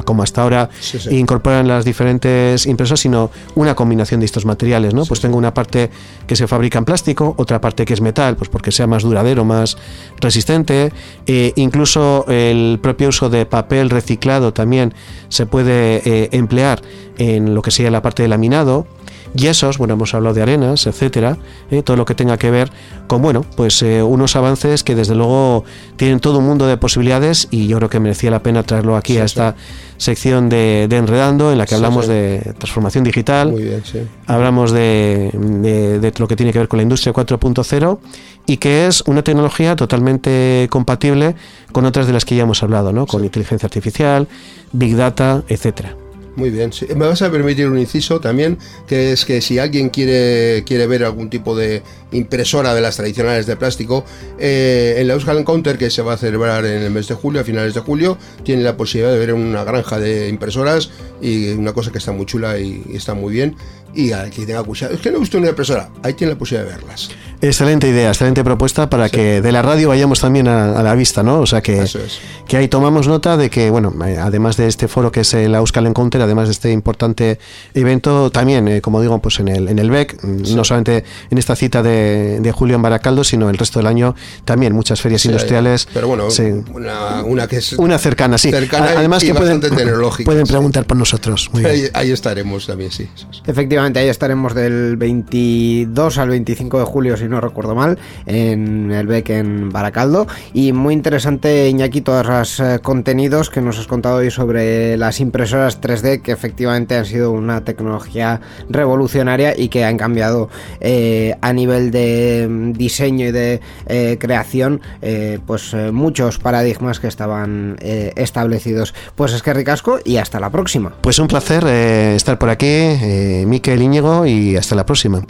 como hasta ahora incorporan las diferentes impresoras, sino una combinación de estos materiales, ¿no? pues tengo una parte que se fabrica en plástico, otra parte que es metal, pues porque sea más duradero, más resistente, e incluso el propio uso de papel reciclado también se puede eh, emplear en lo que sería la parte de laminado yesos, bueno, hemos hablado de arenas, etcétera, eh, todo lo que tenga que ver con, bueno, pues eh, unos avances que desde luego tienen todo un mundo de posibilidades y yo creo que merecía la pena traerlo aquí a esta sección de, de Enredando en la que hablamos sí. de transformación digital, Muy bien, sí. hablamos de, de- de lo que tiene que ver con la industria 4.0 y que es una tecnología totalmente compatible con otras de las que ya hemos hablado, ¿no? Con inteligencia artificial, big data, etcétera. Muy bien. sí. Me vas a permitir un inciso también, que es que si alguien quiere, quiere ver algún tipo de impresora de las tradicionales de plástico, eh, en la Euskal Encounter, que se va a celebrar en el mes de julio, a finales de julio, tiene la posibilidad de ver una granja de impresoras y una cosa que está muy chula y, está muy bien. Y al que tenga curiosidad, es que no he visto una impresora, ahí tiene la posibilidad de verlas. Excelente idea, excelente propuesta para que de la radio vayamos también a, a la vista, ¿no? O sea que, es. que ahí tomamos nota de que, bueno, eh, además de este foro que es el Euskal Encounter, además de este importante evento, también, eh, como digo, pues en el, en el BEC, mm, no solamente en esta cita de, de julio en Baracaldo, sino el resto del año también muchas ferias Sí, industriales. Pero bueno, Sí. una, una que es. Una cercana, sí. Cercana A- Además y que pueden, tecnológica, pueden sí. preguntar por nosotros. Muy bien. Ahí, ahí estaremos también, sí. Efectivamente, ahí estaremos del 22 al 25 de julio, si no recuerdo mal, en el BEC en Baracaldo. Y muy interesante, Iñaki, todos los eh, contenidos que nos has contado hoy sobre las impresoras 3D, que efectivamente han sido una tecnología revolucionaria y que han cambiado eh, a nivel de mm, diseño y de eh, creación, eh, pues eh, muchos paradigmas que estaban eh, establecidos. Pues es que ricasco y hasta la próxima. Pues un placer eh, estar por aquí, eh, Miquel Íñigo, y hasta la próxima.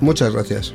Muchas gracias.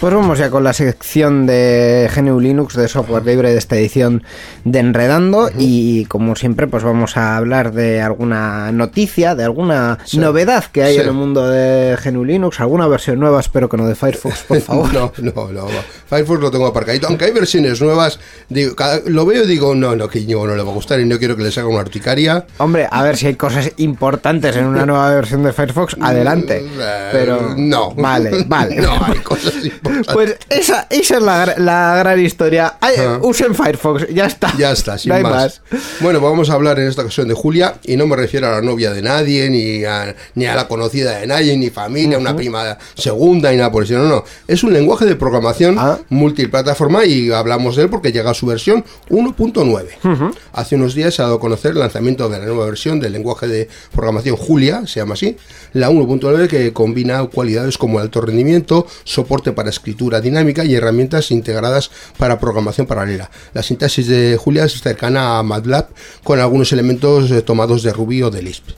Pues vamos ya con la sección de GNU Linux de software libre de esta edición de Enredando y como siempre pues vamos a hablar de alguna noticia, de alguna Sí. novedad que hay Sí. en el mundo de GNU Linux, alguna versión nueva, espero que no de Firefox, por favor. No, no, no. Firefox lo tengo aparcadito. Aunque hay versiones nuevas, digo, cada- lo veo y digo, no, no, que Íñigo no le va a gustar y no quiero que les haga una urticaria. Hombre, a ver si hay cosas importantes en una nueva versión de Firefox, adelante. Eh, Pero no. Vale, vale. no, hay cosas importantes. Pues esa, esa es la, la gran historia. Ay, Ah. Usen Firefox, ya está. Ya está, sin no hay más. más. Bueno, vamos a hablar en esta ocasión de Julia y no me refiero a la novia de nadie, ni a, ni a la conocida de nadie, ni familia, una prima segunda, ni nada por eso. No, no. Es un lenguaje de programación Ah. multiplataforma y hablamos de él porque llega a su versión 1.9. Hace unos días se ha dado a conocer el lanzamiento de la nueva versión del lenguaje de programación Julia, se llama así, la 1.9 que combina cualidades como alto rendimiento, soporte para escritura dinámica y herramientas integradas para programación paralela. La sintaxis de Julia es cercana a MATLAB con algunos elementos eh, tomados de Ruby o de Lisp.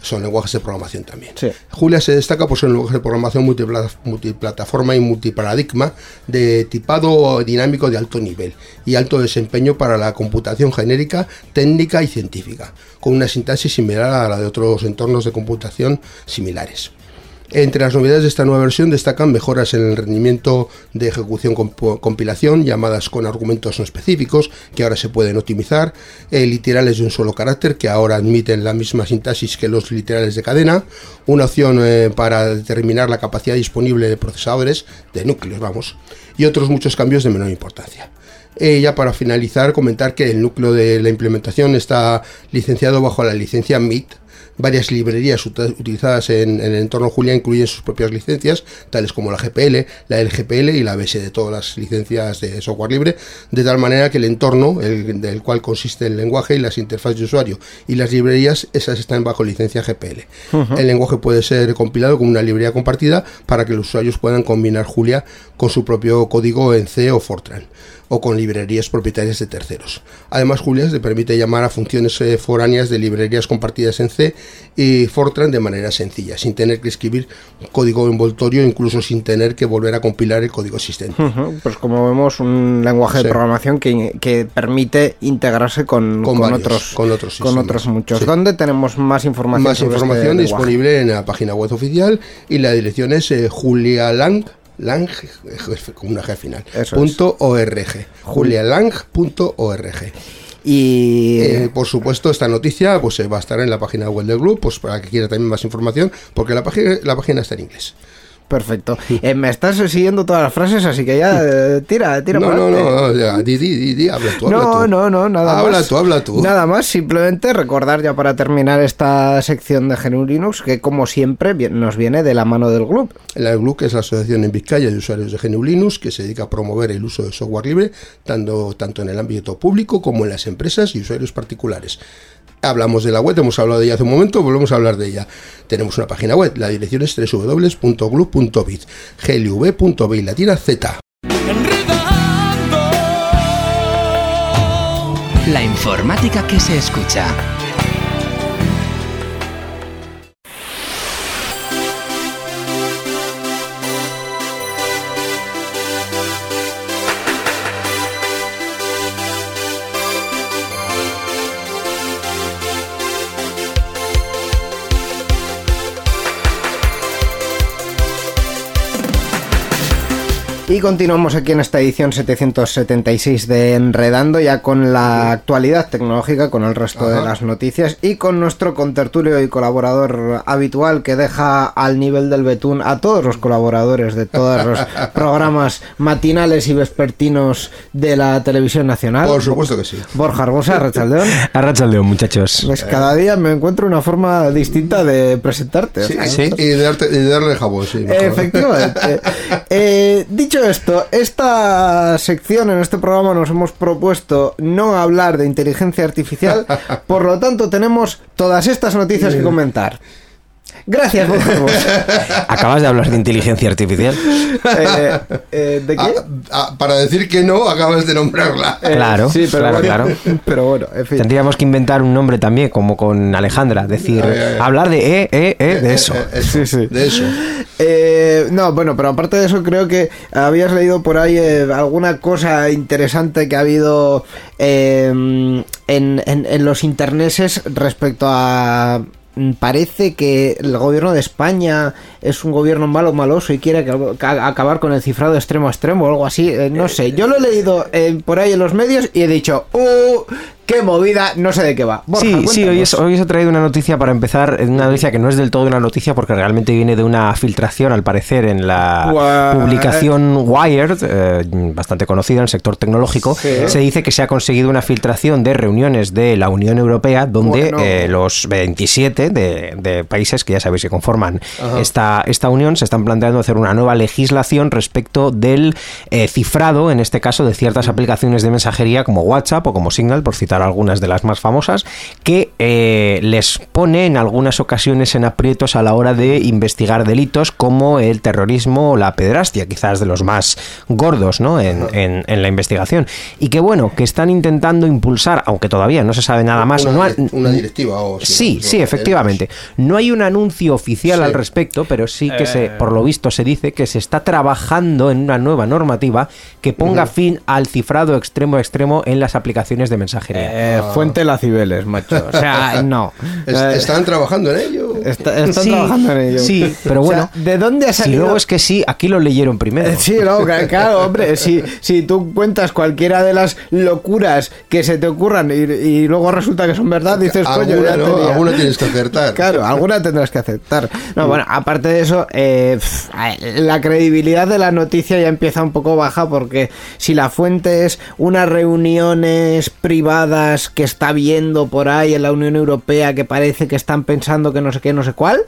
Son lenguajes de programación también. Sí. Julia se destaca por ser un lenguaje de programación multipla- multiplataforma y multiparadigma de tipado dinámico de alto nivel y alto desempeño para la computación genérica, técnica y científica, con una sintaxis similar a la de otros entornos de computación similares. Entre las novedades de esta nueva versión destacan mejoras en el rendimiento de ejecución comp- compilación, llamadas con argumentos no específicos, que ahora se pueden optimizar, eh, literales de un solo carácter, que ahora admiten la misma sintaxis que los literales de cadena, una opción eh, para determinar la capacidad disponible de procesadores, de núcleos, vamos, y otros muchos cambios de menor importancia. Eh, ya para finalizar, comentar que el núcleo de la implementación está licenciado bajo la licencia MIT. Varias librerías ut- utilizadas en, en el entorno Julia incluyen sus propias licencias, tales como la GPL, la LGPL y la ABS de todas las licencias de software libre, de tal manera que el entorno, el, del cual consiste el lenguaje y las interfaces de usuario y las librerías, esas están bajo licencia GPL. El lenguaje puede ser compilado como una librería compartida para que los usuarios puedan combinar Julia con su propio código en C o Fortran. o con librerías propietarias de terceros. Además, Julia te permite llamar a funciones eh, foráneas de librerías compartidas en C y Fortran de manera sencilla, sin tener que escribir código envoltorio, incluso sin tener que volver a compilar el código existente. Pues como vemos, un lenguaje Sí. de programación que, que permite integrarse con, Con con varios, otros, con otros, con otros muchos. Sí. ¿Dónde tenemos más información? Más sobre este información lenguaje? disponible en la página web oficial y la dirección es eh, lang, eh, con una G final, Eso punto org, julialang.org. Y Eh, por supuesto, esta noticia pues, eh, va a estar en la página web del club, pues para que quiera también más información, porque la la página está en inglés. Perfecto. Eh, me estás siguiendo todas las frases, así que ya eh, tira, tira No, no, no, no, ya, di, di, di, habla tú, habla No, tú. no, no, nada Habla más. tú, habla tú. Nada más, simplemente recordar ya para terminar esta sección de GNU Linux que como siempre nos viene de la mano del club. La GLU, que es la Asociación en Vizcaya de Usuarios de GNU Linux, que se dedica a promover el uso de software libre, tanto, tanto en el ámbito público como en las empresas y usuarios particulares. Hablamos de la web, hemos hablado de ella hace un momento, volvemos a hablar de ella. Tenemos una página web, la dirección es www.glu.bit, glv.bit, latina z. La informática que se escucha. Y continuamos aquí en esta edición 776 de Enredando, ya con la actualidad tecnológica, con el resto de las noticias y con nuestro contertulio y colaborador habitual que deja al nivel del betún a todos los colaboradores de todos los programas matinales y vespertinos de la televisión nacional. Por supuesto que sí. Borja Arbosa, Rachaldeón. Arrachaldeo, muchachos. Pues cada día me encuentro una forma distinta de presentarte. Sí, sí, Y de, darte- de darle jabón, sí. mejor. Efectivamente. Eh, dicho esto, esta sección en este programa nos hemos propuesto no hablar de inteligencia artificial, por lo tanto tenemos todas estas noticias que comentar. Gracias, Hermosa. ¿Acabas de hablar de inteligencia artificial? Eh, eh, ¿De qué? Ah, ah, para decir que no, acabas de nombrarla. Eh, claro, sí, pero claro, bueno, claro. Pero bueno, en fin. Tendríamos que inventar un nombre también, como con Alejandra, decir, Ay, ay, ay. hablar de eh, eh, eh, de eso. Eh, eso, Sí, sí. De eso. Eh, no, bueno, pero aparte de eso, creo que habías leído por ahí eh, alguna cosa interesante que ha habido eh, en, en- en los interneses respecto a. mm, Parece que el gobierno de España es un gobierno malo, maloso y quiere ac- ca- acabar con el cifrado extremo a extremo o algo así. eh, no sé, yo lo he leído eh, por ahí en los medios y he dicho, ¡uh! ¡Qué movida! No sé de qué va. Borja, sí, sí, hoy, es- hoy os he traído una noticia para empezar, una noticia que no es del todo una noticia porque realmente viene de una filtración, al parecer, en la publicación Wired, eh, bastante conocida en el sector tecnológico. Sí. Se dice que se ha conseguido una filtración de reuniones de la Unión Europea donde Bueno. eh, los 27 de, de países que ya sabéis que conforman esta, esta unión se están planteando hacer una nueva legislación respecto del eh, cifrado, en este caso, de ciertas aplicaciones de mensajería como WhatsApp o como Signal, por citar algunas de las más famosas, que eh, les pone en algunas ocasiones en aprietos a la hora de investigar delitos como el terrorismo o la pedrastia, quizás de los más gordos ¿no? en, en- en la investigación. Y que bueno, que están intentando impulsar, aunque todavía no se sabe nada más. Una, no ha- direc- una directiva o Sí, no, sí, no, efectivamente. No hay un anuncio oficial Sí. al respecto, pero sí que se, por lo visto se dice que se está trabajando en una nueva normativa que ponga fin al cifrado extremo a extremo en las aplicaciones de mensajería. Eh, fuente la Cibeles, macho. O sea, no. Eh, están trabajando en ello. Está- están Sí, trabajando en ello. sí, pero O sea, bueno, ¿de dónde ha si salido? luego es que sí, aquí lo leyeron primero. Eh, Sí, no, claro, hombre, si, si tú cuentas cualquiera de las locuras que se te ocurran y, y luego resulta que son verdad, dices, coño, alguna, ya ¿no? Alguna tienes que acertar. Claro, alguna tendrás que aceptar. No, bueno, aparte de eso, eh, eh, la credibilidad de la noticia ya empieza un poco baja porque si la fuente es unas reuniones privadas que está viendo por ahí en la Unión Europea que parece que están pensando que no sé qué, no sé cuál.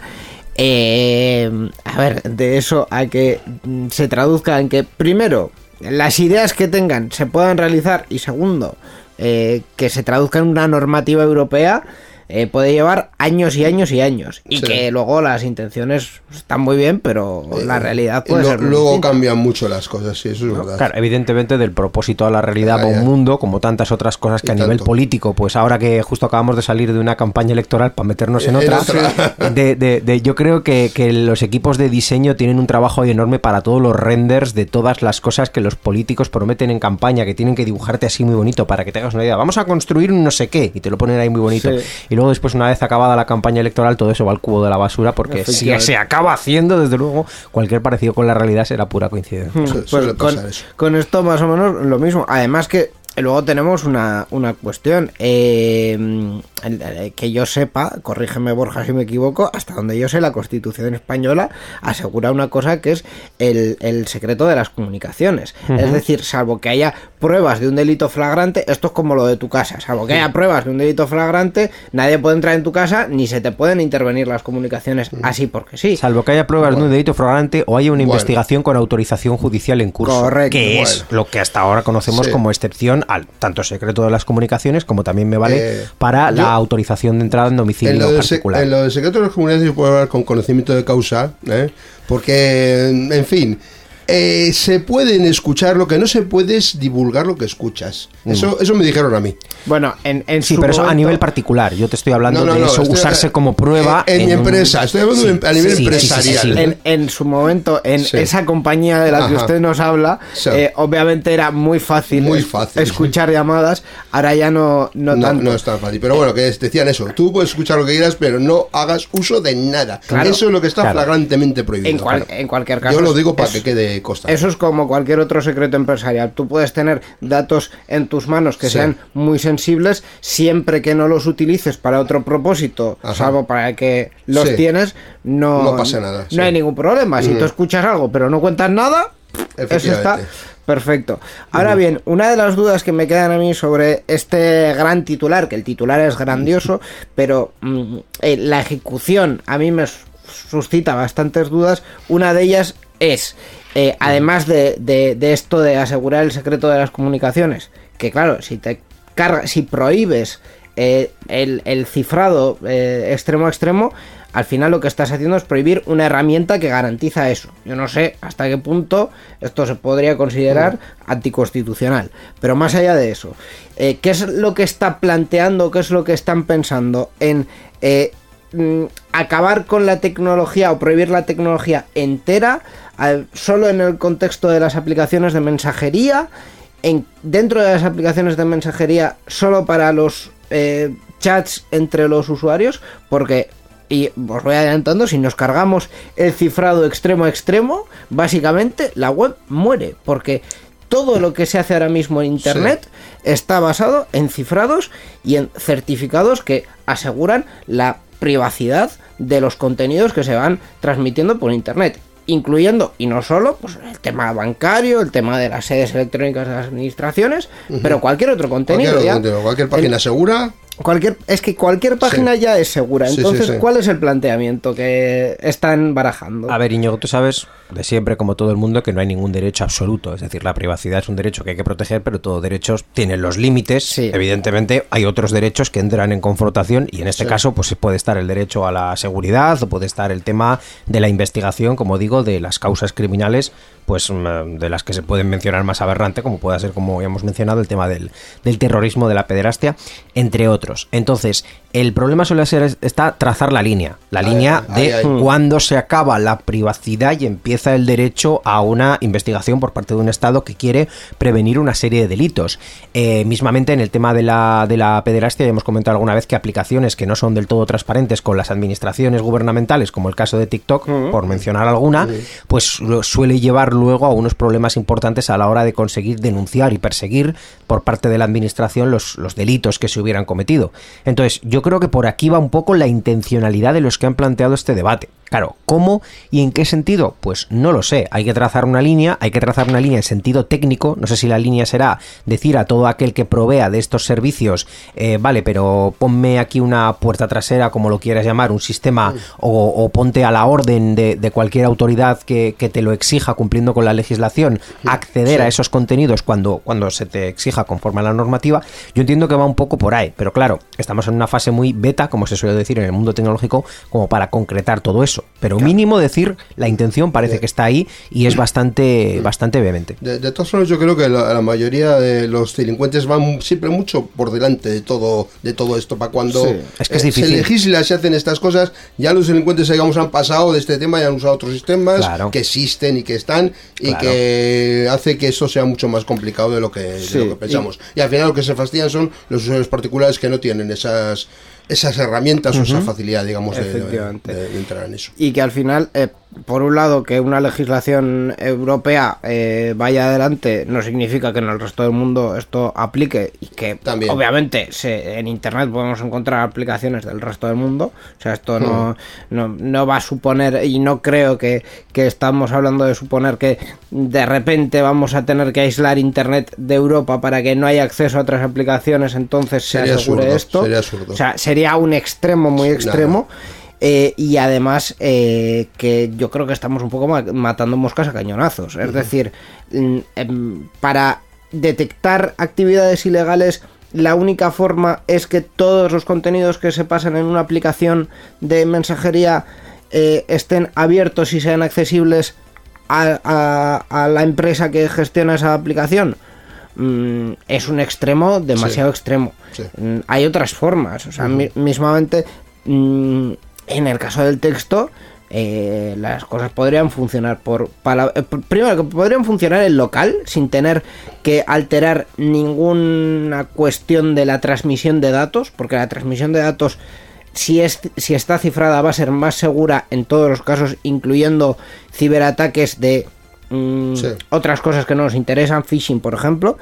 eh, a ver, de eso a que mm, se traduzca en que primero las ideas que tengan se puedan realizar y segundo eh, que se traduzca en una normativa europea eh, puede llevar años y años y años. Y Sí. que luego las intenciones están muy bien, pero la realidad puede Lo- ser. luego distinta. cambian mucho las cosas, sí, eso es verdad. Claro, evidentemente del propósito a la realidad Ah, va un mundo, como tantas otras cosas que Y a nivel tanto. político, pues ahora que justo acabamos de salir de una campaña electoral para meternos en otra, otra. de, de- de- yo creo que, que los equipos de diseño tienen un trabajo ahí enorme para todos los renders de todas las cosas que los políticos prometen en campaña, que tienen que dibujarte así muy bonito para que te hagas una idea. Vamos a construir un no sé qué y te lo ponen ahí muy bonito. Sí. Y luego después, una vez acabada la campaña electoral, todo eso va al cubo de la basura porque si se acaba haciendo, desde luego, cualquier parecido con la realidad será pura coincidencia. Su- Pues con, esto más o menos lo mismo. Además que luego tenemos una, una cuestión. eh, que yo sepa, corrígeme Borja si me equivoco, hasta donde yo sé la Constitución española asegura una cosa que es el, el secreto de las comunicaciones. Es decir, salvo que haya pruebas de un delito flagrante, esto es como lo de tu casa, salvo que haya pruebas de un delito flagrante, nadie puede entrar en tu casa ni se te pueden intervenir las comunicaciones así porque sí. Salvo que haya pruebas de un delito flagrante o haya una Bueno. investigación con autorización judicial en curso. Correcto. Que es lo que hasta ahora conocemos Sí. como excepción al tanto secreto de las comunicaciones como también me vale Eh, para yo- la autorización de entrada en domicilio En lo, particular. en lo del secreto de las comunidades yo puedo hablar con conocimiento de causa, ¿eh? porque, en fin, eh, se pueden escuchar, lo que no se puede es divulgar lo que escuchas. Eso, eso me dijeron a mí. Bueno, en, en Mm. Sí, su pero eso a momento- nivel particular. Yo te estoy hablando No, no, de no, eso, estoy- usarse como prueba. en mi un- empresa, estoy hablando de- a nivel empresarial. en, en su momento, en Sí. esa compañía de la que Ajá. usted nos habla, Sí. eh, obviamente era muy fácil, Muy fácil. escuchar llamadas, ahora ya no, no, No, tanto. no es tan fácil. Pero bueno, que decían eso. Tú puedes escuchar lo que quieras, pero no hagas uso de nada. Claro. eso es lo que está Claro. flagrantemente prohibido. en, cual- Claro. en cualquier caso. Yo lo digo para es- que quede costa. Eso es como cualquier otro secreto empresarial. Tú puedes tener datos en tus manos que Sí. sean muy sensibles siempre que no los utilices para otro propósito, Ajá. salvo para que los Sí. tienes, no, No pasa nada, No sí. hay ningún problema. Si tú escuchas algo pero no cuentas nada, eso está perfecto. Ahora bien, una de las dudas que me quedan a mí sobre este gran titular, que el titular es grandioso, pero mm, eh, la ejecución a mí me suscita bastantes dudas. Una de ellas es, eh, además de, de- de esto de asegurar el secreto de las comunicaciones, que claro, si te carga, si prohíbes eh, el, el cifrado eh, extremo a extremo, al final lo que estás haciendo es prohibir una herramienta que garantiza eso. Yo no sé hasta qué punto esto se podría considerar anticonstitucional. Pero más allá de eso, eh, ¿qué es lo que está planteando, qué es lo que están pensando en eh, mm, acabar con la tecnología o prohibir la tecnología entera al- solo en el contexto de las aplicaciones de mensajería? En, dentro de las aplicaciones de mensajería solo para los eh, chats entre los usuarios porque y os voy adelantando si nos cargamos el cifrado extremo a extremo básicamente la web muere porque todo lo que se hace ahora mismo en internet está basado en cifrados y en certificados que aseguran la privacidad de los contenidos que se van transmitiendo por internet incluyendo y no solo pues el tema bancario, el tema de las sedes electrónicas de las administraciones, pero cualquier otro contenido. Cualquier, contenido, cualquier página El- segura. Cualquier, es que cualquier página ya es segura. Sí, sí, Entonces, sí. ¿cuál es el planteamiento que están barajando? A ver, Iñigo, tú sabes de siempre, como todo el mundo, que no hay ningún derecho absoluto. Es decir, la privacidad es un derecho que hay que proteger, pero todos derechos tienen los límites. Sí. Evidentemente, hay otros derechos que entran en confrontación y en este caso, pues puede estar el derecho a la seguridad o puede estar el tema de la investigación, como digo, de las causas criminales, pues mm, de las que se pueden mencionar más aberrante, como pueda ser, como ya hemos mencionado, el tema del, del terrorismo, de la pederastia, entre otros. Entonces, el problema suele ser es- está trazar la línea, la línea de ahí. cuando se acaba la privacidad y empieza el derecho a una investigación por parte de un Estado que quiere prevenir una serie de delitos. Eh, mismamente en el tema de la, de la pederastia, ya hemos comentado alguna vez que aplicaciones que no son del todo transparentes con las administraciones gubernamentales, como el caso de TikTok, por mencionar alguna, pues suele llevar luego a unos problemas importantes a la hora de conseguir denunciar y perseguir por parte de la administración los, los delitos que se hubieran cometido. Entonces, yo creo que por aquí va un poco la intencionalidad de los que han planteado este debate. Claro, ¿cómo y en qué sentido? Pues no lo sé. Hay que trazar una línea, hay que trazar una línea en sentido técnico. No sé si la línea será decir a todo aquel que provea de estos servicios, eh, vale, pero ponme aquí una puerta trasera, como lo quieras llamar, un sistema, o, o ponte a la orden de, de cualquier autoridad que, que te lo exija cumpliendo con la legislación, acceder a esos contenidos cuando, cuando se te exija conforme a la normativa. Yo entiendo que va un poco por ahí, pero claro, estamos en una fase muy beta, como se suele decir en el mundo tecnológico, como para concretar todo eso. Pero mínimo decir la intención parece que está ahí y es bastante, bastante vehemente. De, de todas formas, yo creo que la, la mayoría de los delincuentes van siempre mucho por delante de todo, de todo esto. Para cuando Sí, es que es eh, difícil. se legisla, se hacen estas cosas, ya los delincuentes, digamos, han pasado de este tema y han usado otros sistemas Claro. que existen y que están y Claro. que hace que eso sea mucho más complicado de lo que, de Sí, lo que pensamos. Y, al final lo que se fastidian son los usuarios particulares que no tienen esas esas herramientas o esa facilidad, digamos, de, de- Efectivamente. de- de entrar en eso. y que al final, eh, por un lado, que una legislación europea eh, vaya adelante no significa que en el resto del mundo esto aplique y que También. obviamente se, en Internet podemos encontrar aplicaciones del resto del mundo. O sea, esto no, no, no va a suponer, y no creo que, que estamos hablando de suponer que de repente vamos a tener que aislar Internet de Europa para que no haya acceso a otras aplicaciones, entonces se asegure absurdo, esto. sería absurdo. O sea, sería un extremo muy extremo. Eh, y además eh, que yo creo que estamos un poco ma- matando moscas a cañonazos. Es decir, mm, em, para detectar actividades ilegales, la única forma es que todos los contenidos que se pasan en una aplicación de mensajería eh, estén abiertos y sean accesibles a, a- a la empresa que gestiona esa aplicación. Mm, es un extremo demasiado extremo. Sí. Mm, Hay otras formas. O sea, mi- mismamente, mm, en el caso del texto, eh, las cosas podrían funcionar por pala- eh, pr- primero que podrían funcionar en local sin tener que alterar ninguna cuestión de la transmisión de datos porque la transmisión de datos si es si está cifrada va a ser más segura en todos los casos incluyendo ciberataques de mm, Sí. otras cosas que no nos interesan phishing por ejemplo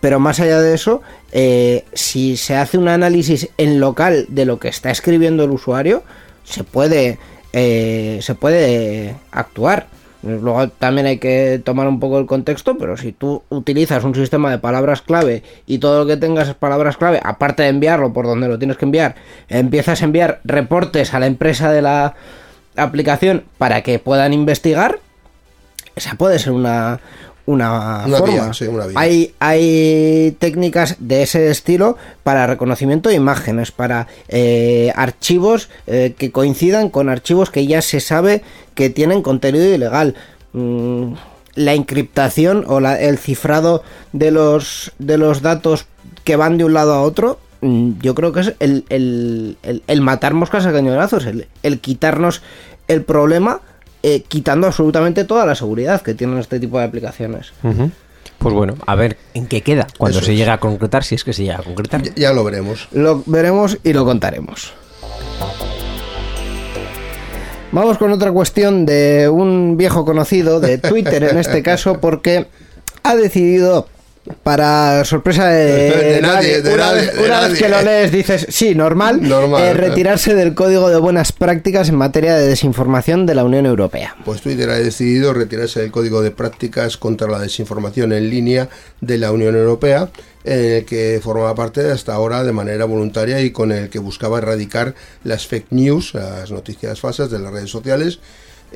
pero más allá de eso, eh, si se hace un análisis en local de lo que está escribiendo el usuario, se puede, eh, se puede actuar. Luego también hay que tomar un poco el contexto, pero si tú utilizas un sistema de palabras clave y todo lo que tengas es palabras clave, aparte de enviarlo por donde lo tienes que enviar, empiezas a enviar reportes a la empresa de la aplicación para que puedan investigar, esa puede ser una, una, Una forma. vía, sí, una vía. Hay, hay técnicas de ese estilo para reconocimiento de imágenes, para eh, archivos eh, que coincidan con archivos que ya se sabe que tienen contenido ilegal. Mm, la encriptación o la- el cifrado de los, de los datos que van de un lado a otro, mm, yo creo que es el, el- el- el matar moscas a cañonazos, el, el quitarnos el problema, eh, quitando absolutamente toda la seguridad que tienen este tipo de aplicaciones. Pues bueno, a ver en qué queda cuando Eso se es. llega a concretar, si es que se llega a concretar. Ya, ya lo veremos. Lo veremos y lo contaremos. Vamos con otra cuestión de un viejo conocido, de Twitter en este caso, porque ha decidido, para sorpresa de, De nadie, de una, nadie, vez, de una vez nadie. que lo lees dices, sí, normal, Normal. eh, retirarse del código de buenas prácticas en materia de desinformación de la Unión Europea. Pues Twitter ha decidido retirarse del código de prácticas contra la desinformación en línea de la Unión Europea, en el que formaba parte hasta ahora de manera voluntaria y con el que buscaba erradicar las fake news, las noticias falsas de las redes sociales.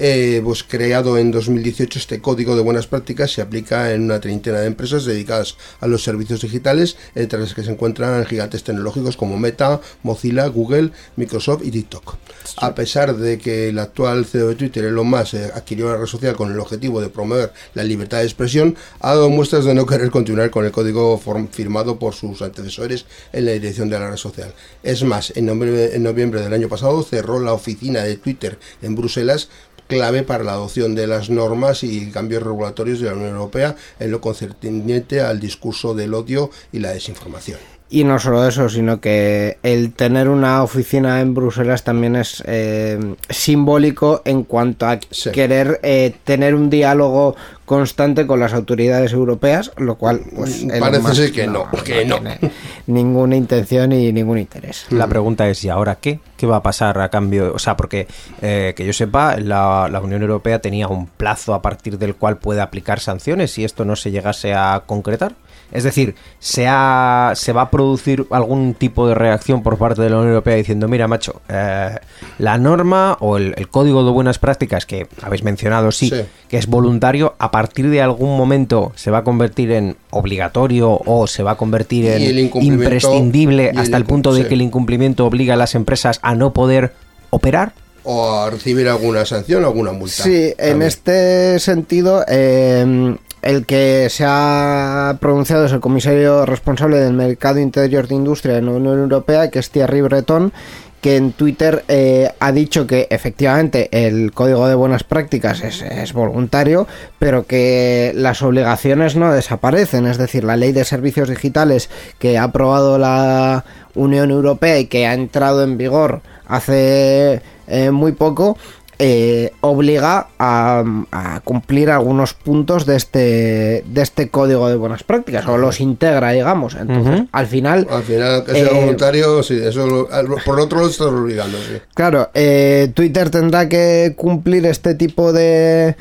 Eh, pues creado en 2018 este código de buenas prácticas se aplica en una treintena de empresas dedicadas a los servicios digitales, entre las que se encuentran gigantes tecnológicos como Meta, Mozilla, Google, Microsoft y TikTok. A pesar de que el actual CEO de Twitter, Elon Musk, eh, adquirió la red social con el objetivo de promover la libertad de expresión, ha dado muestras de no querer continuar con el código firmado por sus antecesores en la dirección de la red social. Es más, en noviembre, en noviembre del año pasado cerró la oficina de Twitter en Bruselas clave para la adopción de las normas y cambios regulatorios de la Unión Europea en lo concerniente al discurso del odio y la desinformación. Y no solo eso, sino que el tener una oficina en Bruselas también es eh, simbólico en cuanto a Sí. querer eh, tener un diálogo constante con las autoridades europeas, lo cual pues Mm, parece ser que no, que no. ninguna intención y ningún interés. La pregunta es, ¿y ahora qué? ¿Qué va a pasar a cambio? O sea, porque eh, que yo sepa, la, la Unión Europea tenía un plazo a partir del cual puede aplicar sanciones si esto no se llegase a concretar. Es decir, ¿se, ha- ¿se va a producir algún tipo de reacción por parte de la Unión Europea diciendo, mira, macho, eh, la norma o el, el código de buenas prácticas que habéis mencionado, sí, Sí. que es voluntario, a partir de algún momento se va a convertir en obligatorio o se va a convertir en imprescindible el hasta el punto de que el incumplimiento obliga a las empresas a no poder operar? O a recibir alguna sanción o alguna multa. Sí, en este sentido, eh, el que se ha pronunciado es el comisario responsable del mercado interior de industria de la Unión Europea, que es Thierry Breton, que en Twitter eh, ha dicho que efectivamente el código de buenas prácticas es, es voluntario, pero que las obligaciones no desaparecen. Es decir, la ley de servicios digitales que ha aprobado la Unión Europea y que ha entrado en vigor hace eh, muy poco, eh, obliga a, a cumplir algunos puntos de este de este código de buenas prácticas o los integra digamos entonces al final Al final, que sea eh, voluntario, sí, eso lo- por otro lado estás obligando, sí. Claro, eh, Twitter tendrá que cumplir este tipo de,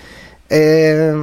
eh,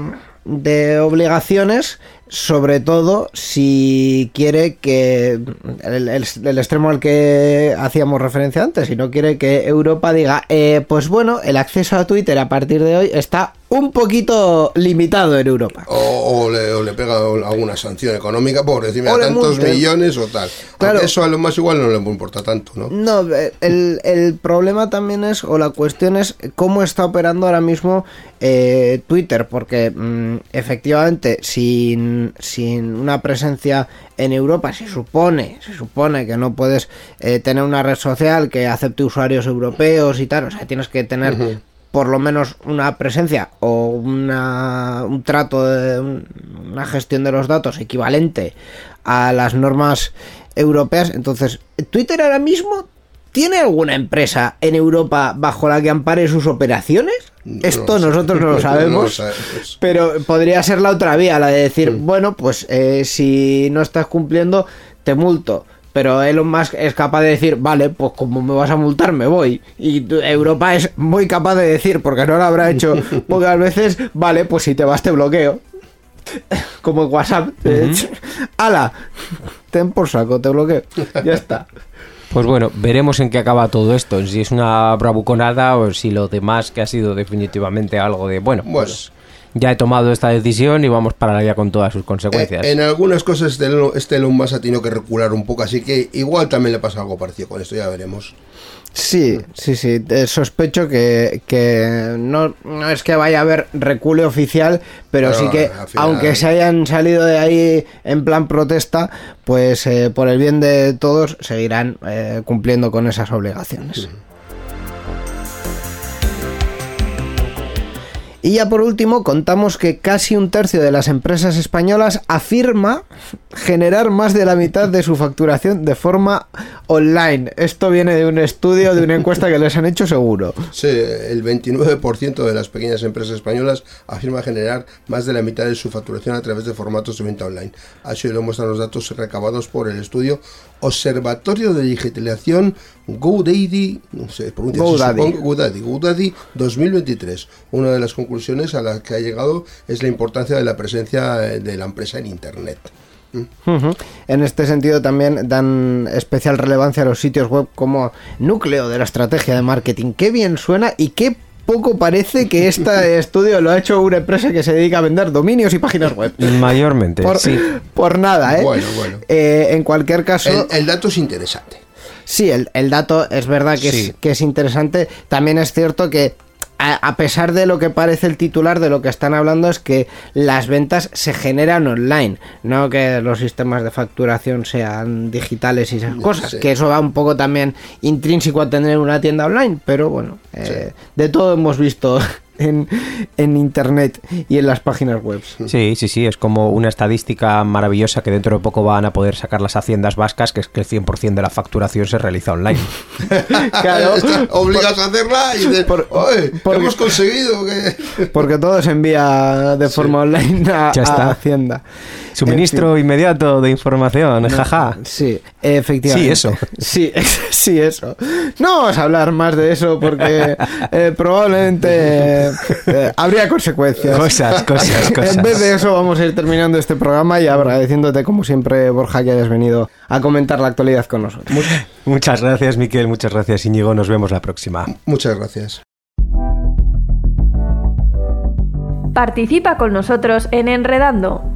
de obligaciones, sobre todo si quiere que el, el- extremo al que hacíamos referencia antes, si no quiere que Europa diga, eh, pues bueno, el acceso a Twitter a partir de hoy está un poquito limitado en Europa. O, o le, o le pega alguna sanción económica por decirme a tantos millones o tal. Claro. Eso a lo más igual no le importa tanto, ¿no? No, eh, el, el problema también es, o la cuestión es, cómo está operando ahora mismo eh, Twitter, porque mm, efectivamente, sin, sin una presencia en Europa, se supone, se supone que no puedes eh, tener una red social que acepte usuarios europeos y tal, o sea, tienes que tener por lo menos una presencia o una, un trato de un- una gestión de los datos equivalente a las normas europeas. Entonces, Twitter ahora mismo tiene alguna empresa en Europa bajo la que ampare sus operaciones? No Esto sé. nosotros no lo No lo sabemos. Pero podría ser la otra vía, la de decir, bueno, pues eh, si no estás cumpliendo, te multo. Pero Elon Musk es capaz de decir, vale, pues como me vas a multar, me voy. Y Europa es muy capaz de decir, porque no lo habrá hecho pocas veces, vale, pues si te vas te bloqueo. Como en WhatsApp. de hecho. ¡Hala! Ten por saco, te bloqueo. Ya está. Pues bueno, veremos en qué acaba todo esto, si es una bravuconada o si lo demás que ha sido definitivamente algo de, bueno, Bueno. pues ya he tomado esta decisión y vamos para allá con todas sus consecuencias. Eh, en algunas cosas este Elon, este Elon Musk ha tenido que recular un poco, así que igual también le pasa algo parecido con esto, ya veremos. Sí, sí, sí. eh, sospecho que, que no, no es que vaya a haber recule oficial, pero Pero sí que, final- aunque se hayan salido de ahí en plan protesta, pues eh, por el bien de todos seguirán eh, cumpliendo con esas obligaciones. Y ya por último, contamos que casi un tercio de las empresas españolas afirma generar más de la mitad de su facturación de forma online. Esto viene de un estudio, de una encuesta que les han hecho seguro. Sí, el 29% de las pequeñas empresas españolas afirma generar más de la mitad de su facturación a través de formatos de venta online. Así lo muestran los datos recabados por el estudio Observatorio de Digitalización GoDaddy, no sé, GoDaddy, GoDaddy 2023. Una de las conclusiones a las que ha llegado es la importancia de la presencia eh, de la empresa en Internet. Ujú. En este sentido también dan especial relevancia a los sitios web como núcleo de la estrategia de marketing. Qué bien suena y qué poco parece que este estudio lo ha hecho una empresa que se dedica a vender dominios y páginas web. Mayormente, Por, sí. por nada, ¿eh? Bueno, bueno. Eh, en cualquier caso... El, el dato es interesante. Sí, el, el dato es verdad que, Sí. es, que es interesante. También es cierto que a, a pesar de lo que parece el titular, de lo que están hablando es que las ventas se generan online, no que los sistemas de facturación sean digitales y esas cosas, que eso va un poco también intrínseco a tener una tienda online, pero bueno, eh, de todo hemos visto en, en internet y en las páginas web. Sí, sí, sí, es como una estadística maravillosa que dentro de poco van a poder sacar las haciendas vascas, que es que el 100% de la facturación se realiza online. Claro. Obligas a hacerla y dices, por- "Oye, porque- hemos conseguido que... Porque todo se envía de forma online a, Ya está. a Hacienda. Suministro inmediato de información, jaja. Sí, efectivamente. Sí, eso. Sí, sí, eso. No vamos a hablar más de eso porque eh, probablemente eh, habría consecuencias. Cosas, cosas, cosas. En vez de eso vamos a ir terminando este programa y agradeciéndote como siempre, Borja, que hayas venido a comentar la actualidad con nosotros. Muchas gracias, Miquel, muchas gracias, Íñigo. Nos vemos la próxima. Muchas gracias. Participa con nosotros en Enredando.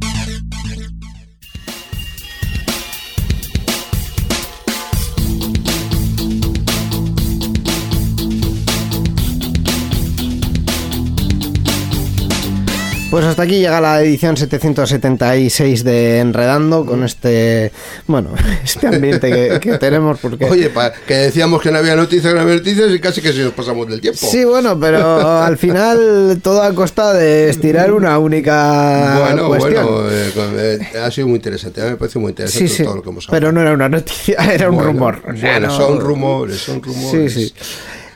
Pues hasta aquí llega la edición 776 de Enredando con este, bueno, este ambiente que, que tenemos porque... Oye, pa- que decíamos que no había noticias, que no había noticias y casi que si nos pasamos del tiempo. Sí, bueno, pero al final todo a costa de estirar una única bueno, cuestión. bueno, eh, eh, ha sido muy interesante. A mí me parece muy interesante sí, sí, todo lo que hemos hablado. pero no era una noticia, era un Bueno, rumor. Bueno, no- son rumores, son rumores. Sí, sí.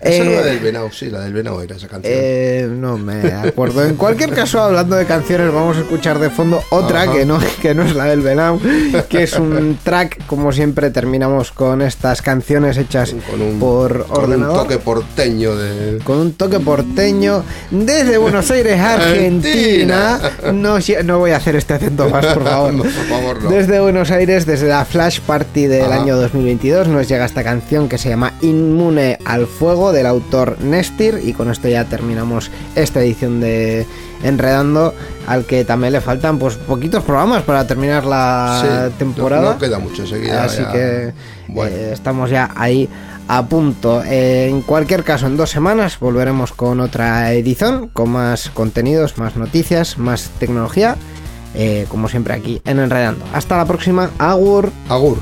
Esa Eh, era la del venado, sí, la del venado era esa canción. Eh, no me acuerdo. En cualquier caso, hablando de canciones, vamos a escuchar de fondo otra Ajá. que no, que no es la del Venau, que es un track, como siempre terminamos con estas canciones hechas con un, por con un ordenador. toque porteño de... con un toque porteño desde Buenos Aires, Argentina. No, no voy a hacer este acento más, por favor. No, por favor, no. Desde Buenos Aires, desde la Flash Party del Ajá. año 2022, nos llega esta canción que se llama Inmune al Fuego del autor Nestir. Y con esto ya terminamos esta edición de Enredando, al que también le faltan pues poquitos programas para terminar la Sí, temporada. No, no queda mucho enseguida. Así ya- que Bueno. eh, estamos ya ahí a punto. Eh, en cualquier caso, en dos semanas volveremos con otra edición, con más contenidos, más noticias, más tecnología, eh, como siempre aquí en Enredando. Hasta la próxima, Agur. Agur.